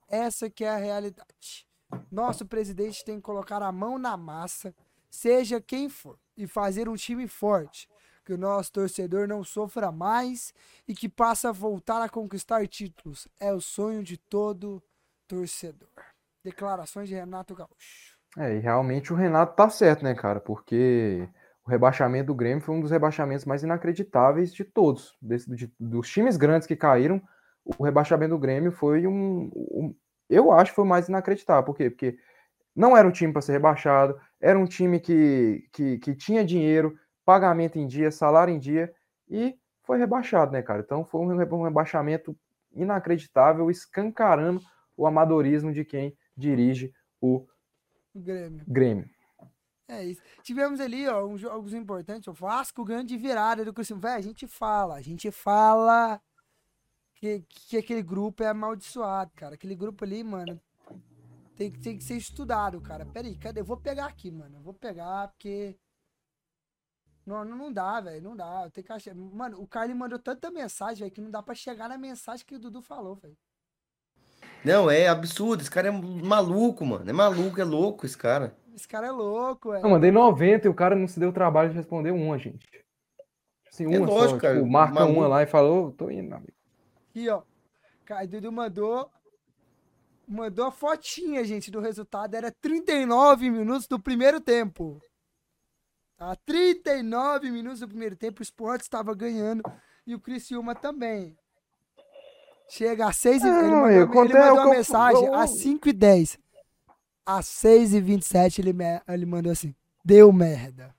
Essa que é a realidade. Nosso presidente tem que colocar a mão na massa, seja quem for, e fazer um time forte, que o nosso torcedor não sofra mais e que passe a voltar a conquistar títulos. É o sonho de todo torcedor. Declarações de Renato Gaúcho. É, e realmente o Renato tá certo, né, cara? Porque o rebaixamento do Grêmio foi um dos rebaixamentos mais inacreditáveis de todos. Desse- de- dos times grandes que caíram, o rebaixamento do Grêmio foi um, um- Eu acho que foi mais inacreditável. Por quê? Porque não era um time para ser rebaixado, era um time que, que, que tinha dinheiro, pagamento em dia, salário em dia, e foi rebaixado, né, cara? Então foi um reba- rebaixamento inacreditável, escancarando o amadorismo de quem dirige o Grêmio. Grêmio. É isso. Tivemos ali, ó, uns jogos importantes. O Vasco ganhando de virada do Cruzeiro. Véi, a gente fala, a gente fala que, que aquele grupo é amaldiçoado, cara. Aquele grupo ali, mano, tem, que- tem que ser estudado, cara. Pera aí, cadê? Eu vou pegar aqui, mano. Eu vou pegar porque Não, não, não dá, velho. Não dá. Tem que achar. Mano, o Carly mandou tanta mensagem, velho, que não dá pra chegar na mensagem que o Dudu falou, velho. Não, é absurdo. Esse cara é maluco, mano. É maluco, é louco esse cara. Esse cara é louco, velho. Eu mandei 90 e o cara não se deu o trabalho de responder uma, gente. Assim, uma É lógico, só. cara, Tipo, marca maluco. uma lá e falou, tô indo, amigo. Aqui, ó. Dudu mandou. Mandou a fotinha, gente, do resultado. Era 39 minutos do primeiro tempo. Tá? 39 minutos do primeiro tempo. O Sport estava ganhando. E o Criciúma também. Chega às 6 e ele mandou, amigo, ele mandou uma eu- mensagem eu- às 5 e 10. Às 6 e 27 ele, me- ele mandou assim. Deu merda.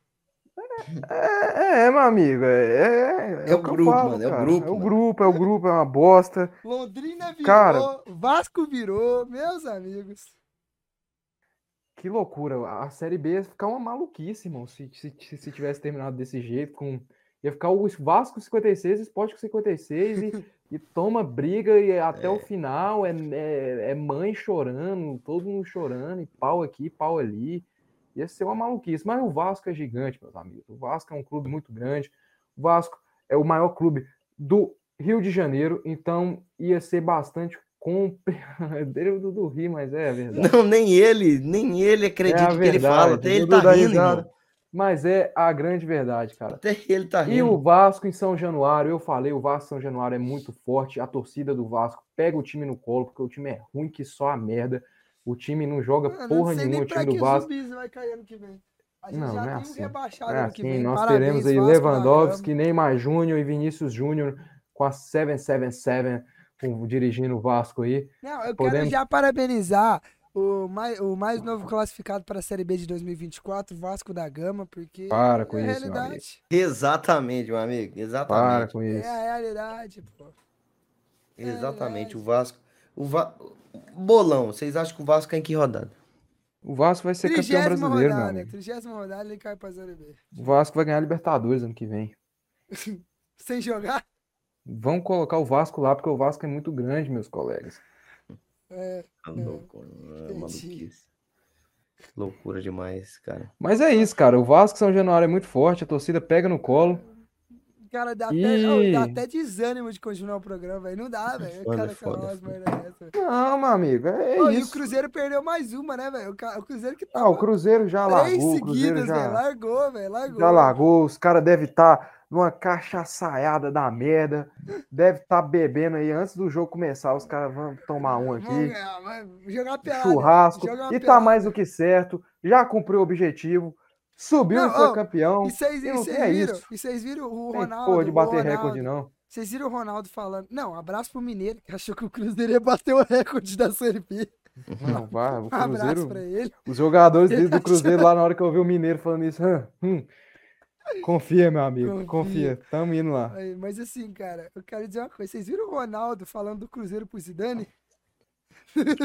É, é, meu amigo, é, é, É o que eu grupo, falo, mano, é o grupo, É o grupo, é o grupo, é uma bosta. Londrina virou. Cara. Vasco virou. Meus amigos. Que loucura. A Série B ia ficar uma maluquice, irmão, se, se, se- se tivesse terminado desse jeito. Com... Ia ficar o Vasco 56, o Sport com 56 e, e toma briga e até o final é, é, é mãe chorando, todo mundo chorando, e pau aqui, pau ali. Ia ser uma maluquice. Mas o Vasco é gigante, meus amigos. O Vasco é um clube muito grande. O Vasco é o maior clube do Rio de Janeiro, então ia ser bastante compre... Do, do Rio, mas é verdade. Não, nem ele, nem ele acredita É que ele fala. Até ele tá rindo. Mas é a grande verdade, cara. Até ele tá E o rindo. Vasco em São Januário, eu falei, o Vasco em São Januário é muito forte. A torcida do Vasco pega o time no colo, porque o time é ruim que só a merda. O time não joga Mano, eu porra nenhuma, o time do Vasco. zumbis vai cair ano que vem. A gente Não, já não é tem um assim. rebaixado É ano que assim, vem. nós Parabéns, teremos aí Vasco Lewandowski. Neymar Júnior e Vinícius Júnior com a 777 com- dirigindo o Vasco aí. Não, eu quero Podemos- já parabenizar o mais, o mais novo classificado para a Série B de 2024, Vasco da Gama, porque Para com é a isso, meu amigo. realidade. Exatamente, meu amigo. Para Exatamente. com É isso. a realidade, pô. Exatamente. O Vasco. O Va... Bolão, vocês acham que o Vasco é em que rodada? O Vasco vai ser campeão brasileiro, meu rodada, amigo. trigésima rodada ele cai pra Série B. O Vasco vai ganhar a Libertadores ano que vem. Sem jogar? Vão colocar o Vasco lá, porque o Vasco é muito grande, meus colegas. É, Tá louco, é entendi. maluquice. Loucura demais, cara. Mas é isso, cara. O Vasco São Januário é muito forte, a torcida pega no colo. Cara, dá até, Ih. ô, dá até desânimo de continuar o programa, velho. Não dá, velho. Cara foda, foda. Não, meu amigo, é Ô, e o isso. Cruzeiro perdeu mais uma, né, velho? O, Cruzeiro que Ah, tava o Cruzeiro já três largou, Cruzeiro seguidas, velho. já, Largou, velho. Largou. já largou. Os caras devem estar numa cachaçaiada da merda. Deve estar bebendo aí antes do jogo começar. Os caras vão tomar um aqui. vamos jogar pelada. Churrasco. Jogar E tá pelada. mais do que certo. Já cumpriu o objetivo. Subiu Não, e foi ô, campeão. E vocês é viram? isso. E vocês viram o Ronaldo? porra de bater Ronaldo, recorde, não. Vocês viram o Ronaldo falando. Não, abraço pro Mineiro, que achou que o Cruzeiro ia bater o recorde da Série B. Não, vai. O Um abraço Cruzeiro. pra ele. Os jogadores Ele do Cruzeiro lá na hora que eu vi o Mineiro falando isso. "Hã, hum, confia, meu amigo. Confia. Confia. Tamo indo lá. Mas assim, cara, eu quero dizer uma coisa. Vocês viram o Ronaldo falando do Cruzeiro pro Zidane?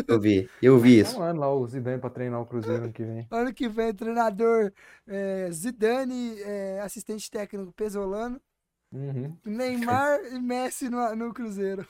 Eu vi, eu vi isso. um ano lá o Zidane pra treinar o Cruzeiro ano que vem. Ano que vem, treinador é, Zidane, é, assistente técnico Pesolano, Uhum. Neymar e Messi no, no Cruzeiro.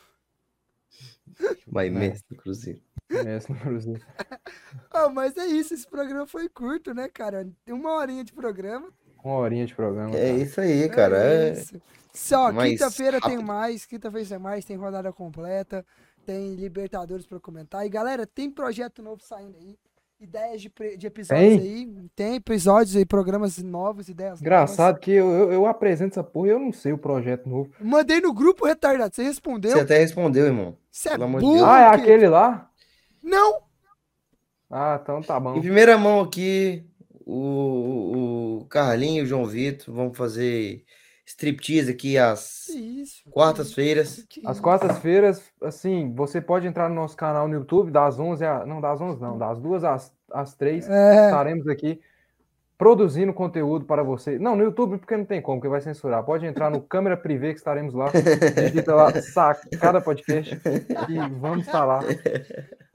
Vai, Messi do Cruzeiro. Messi no Cruzeiro. Ah, mas é isso, esse programa foi curto, né, cara? Uma horinha de programa. Uma horinha de programa. É cara. isso aí, cara. É... isso. Só, quinta-feira tem mais, quinta-feira tem mais, tem rodada completa, tem Libertadores pra comentar. E galera, tem projeto novo saindo aí. Ideias de, de episódios Tem? aí. Tem episódios aí, programas novos, ideias Engraçado que eu, eu, eu apresento essa porra e eu não sei o projeto novo. novas. Mandei no grupo retardado, você respondeu? Você até respondeu, irmão. Você é burro. Ah, é que- aquele lá? Não! Ah, então tá bom. Em primeira mão aqui, o, o Carlinho e o João Vitor vão fazer striptease aqui às quartas-feiras. Às quartas-feiras, assim, você pode entrar no nosso canal no YouTube das 11 a... Não, das 11 não, das 2 às, às 3. É, Estaremos aqui produzindo conteúdo para você. Não, no YouTube porque não tem como, porque vai censurar. Pode entrar no câmera privê que estaremos lá. Digita lá Sacada Podcast e vamos estar lá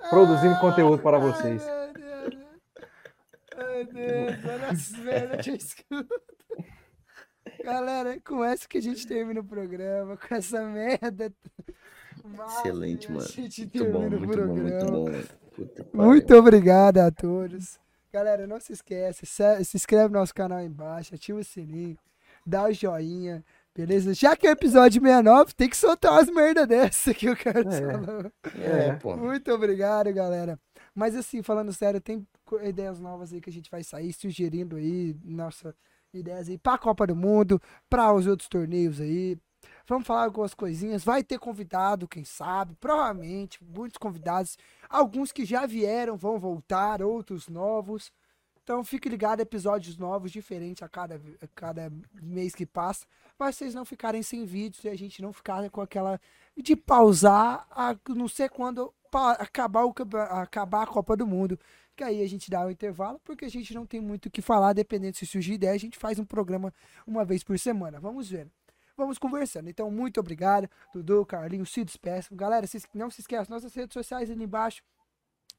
produzindo conteúdo para vocês. Ai, meu Deus. Olha as velhas que eu escuto. Galera, é com essa que a gente termina o programa, com essa merda. Excelente, mano. A gente Muito bom, termina o muito bom, muito programa. bom. Que pariu. Muito obrigado a todos. Galera, não se esquece, se, se inscreve no nosso canal aí embaixo, ativa o sininho. dá o joinha, beleza? Já que é episódio 69, tem que soltar umas merda dessa que o cara É. falou. É, pô. Muito obrigado, galera. Mas assim, falando sério, tem ideias novas aí que a gente vai sair sugerindo aí, nossa, ideias aí pra Copa do Mundo, pra os outros torneios aí. Vamos falar algumas coisinhas. Vai ter convidado, quem sabe, provavelmente, muitos convidados. Alguns que já vieram vão voltar, outros novos. Então fique ligado, episódios novos, diferentes a cada, a cada mês que passa. Pra vocês não ficarem sem vídeos e a gente não ficar com aquela de pausar a não sei quando acabar, o, acabar a Copa do Mundo. Que aí a gente dá um intervalo, porque a gente não tem muito o que falar, dependendo se surgir ideia, a gente faz um programa uma vez por semana. Vamos ver. Vamos conversando. Então, muito obrigado, Dudu, Carlinhos, se despeçam. Galera, não se esqueçam, nossas redes sociais ali embaixo.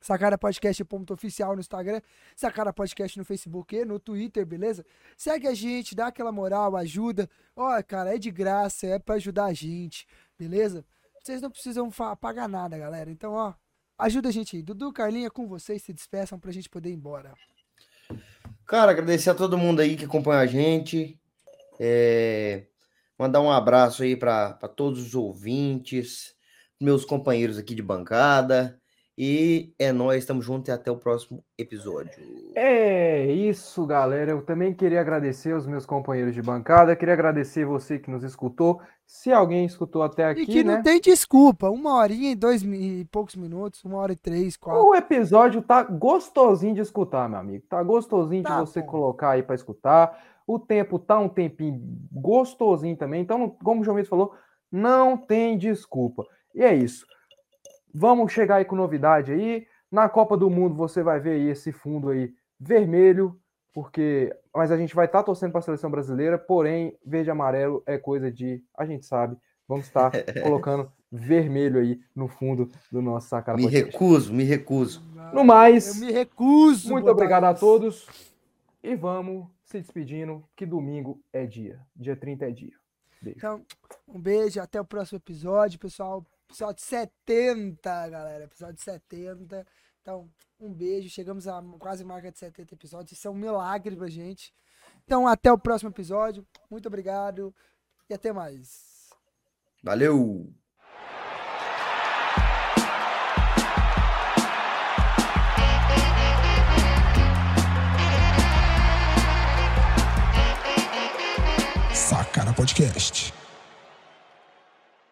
Sacara Podcast ponto oficial no Instagram, Sacara Podcast no Facebook e no Twitter, beleza? Segue a gente, dá aquela moral, ajuda. Ó, cara, é de graça, é pra ajudar a gente, beleza? Vocês não precisam pagar nada, galera. Então, ó, ajuda a gente aí. Dudu, Carlinha, com vocês, se despeçam pra gente poder ir embora. Cara, agradecer a todo mundo aí que acompanha a gente. É, Mandar um abraço aí para todos os ouvintes, meus companheiros aqui de bancada. E é nóis, estamos juntos e até o próximo episódio. É isso, galera. Eu também queria agradecer aos meus companheiros de bancada, queria agradecer você que nos escutou. Se alguém escutou até aqui, e que né? não tem desculpa. Uma horinha e dois mi- e poucos minutos, uma hora e três, quatro. O episódio tá gostosinho de escutar, meu amigo. Tá gostosinho Tá de você bom. colocar aí para escutar. O tempo tá um tempinho gostosinho também. Então, como o João Vitor falou, não tem desculpa. E é isso. Vamos chegar aí com novidade aí. Na Copa do Mundo você vai ver aí esse fundo aí vermelho, porque mas a gente vai estar torcendo para a seleção brasileira, porém verde e amarelo é coisa de, a gente sabe, vamos estar colocando vermelho aí no fundo do nosso sacara Me podcast. recuso, me recuso. No mais, Eu me recuso. muito obrigado a todos. E vamos se despedindo, que domingo é dia. Dia 30 é dia. Beijo. Então, um beijo, até o próximo episódio, pessoal. Episódio 70, galera. Episódio 70. Então, um beijo. Chegamos a quase marca de 70 episódios. Isso é um milagre pra gente. Então, até o próximo episódio. Muito obrigado e até mais. Valeu! Sacara Podcast.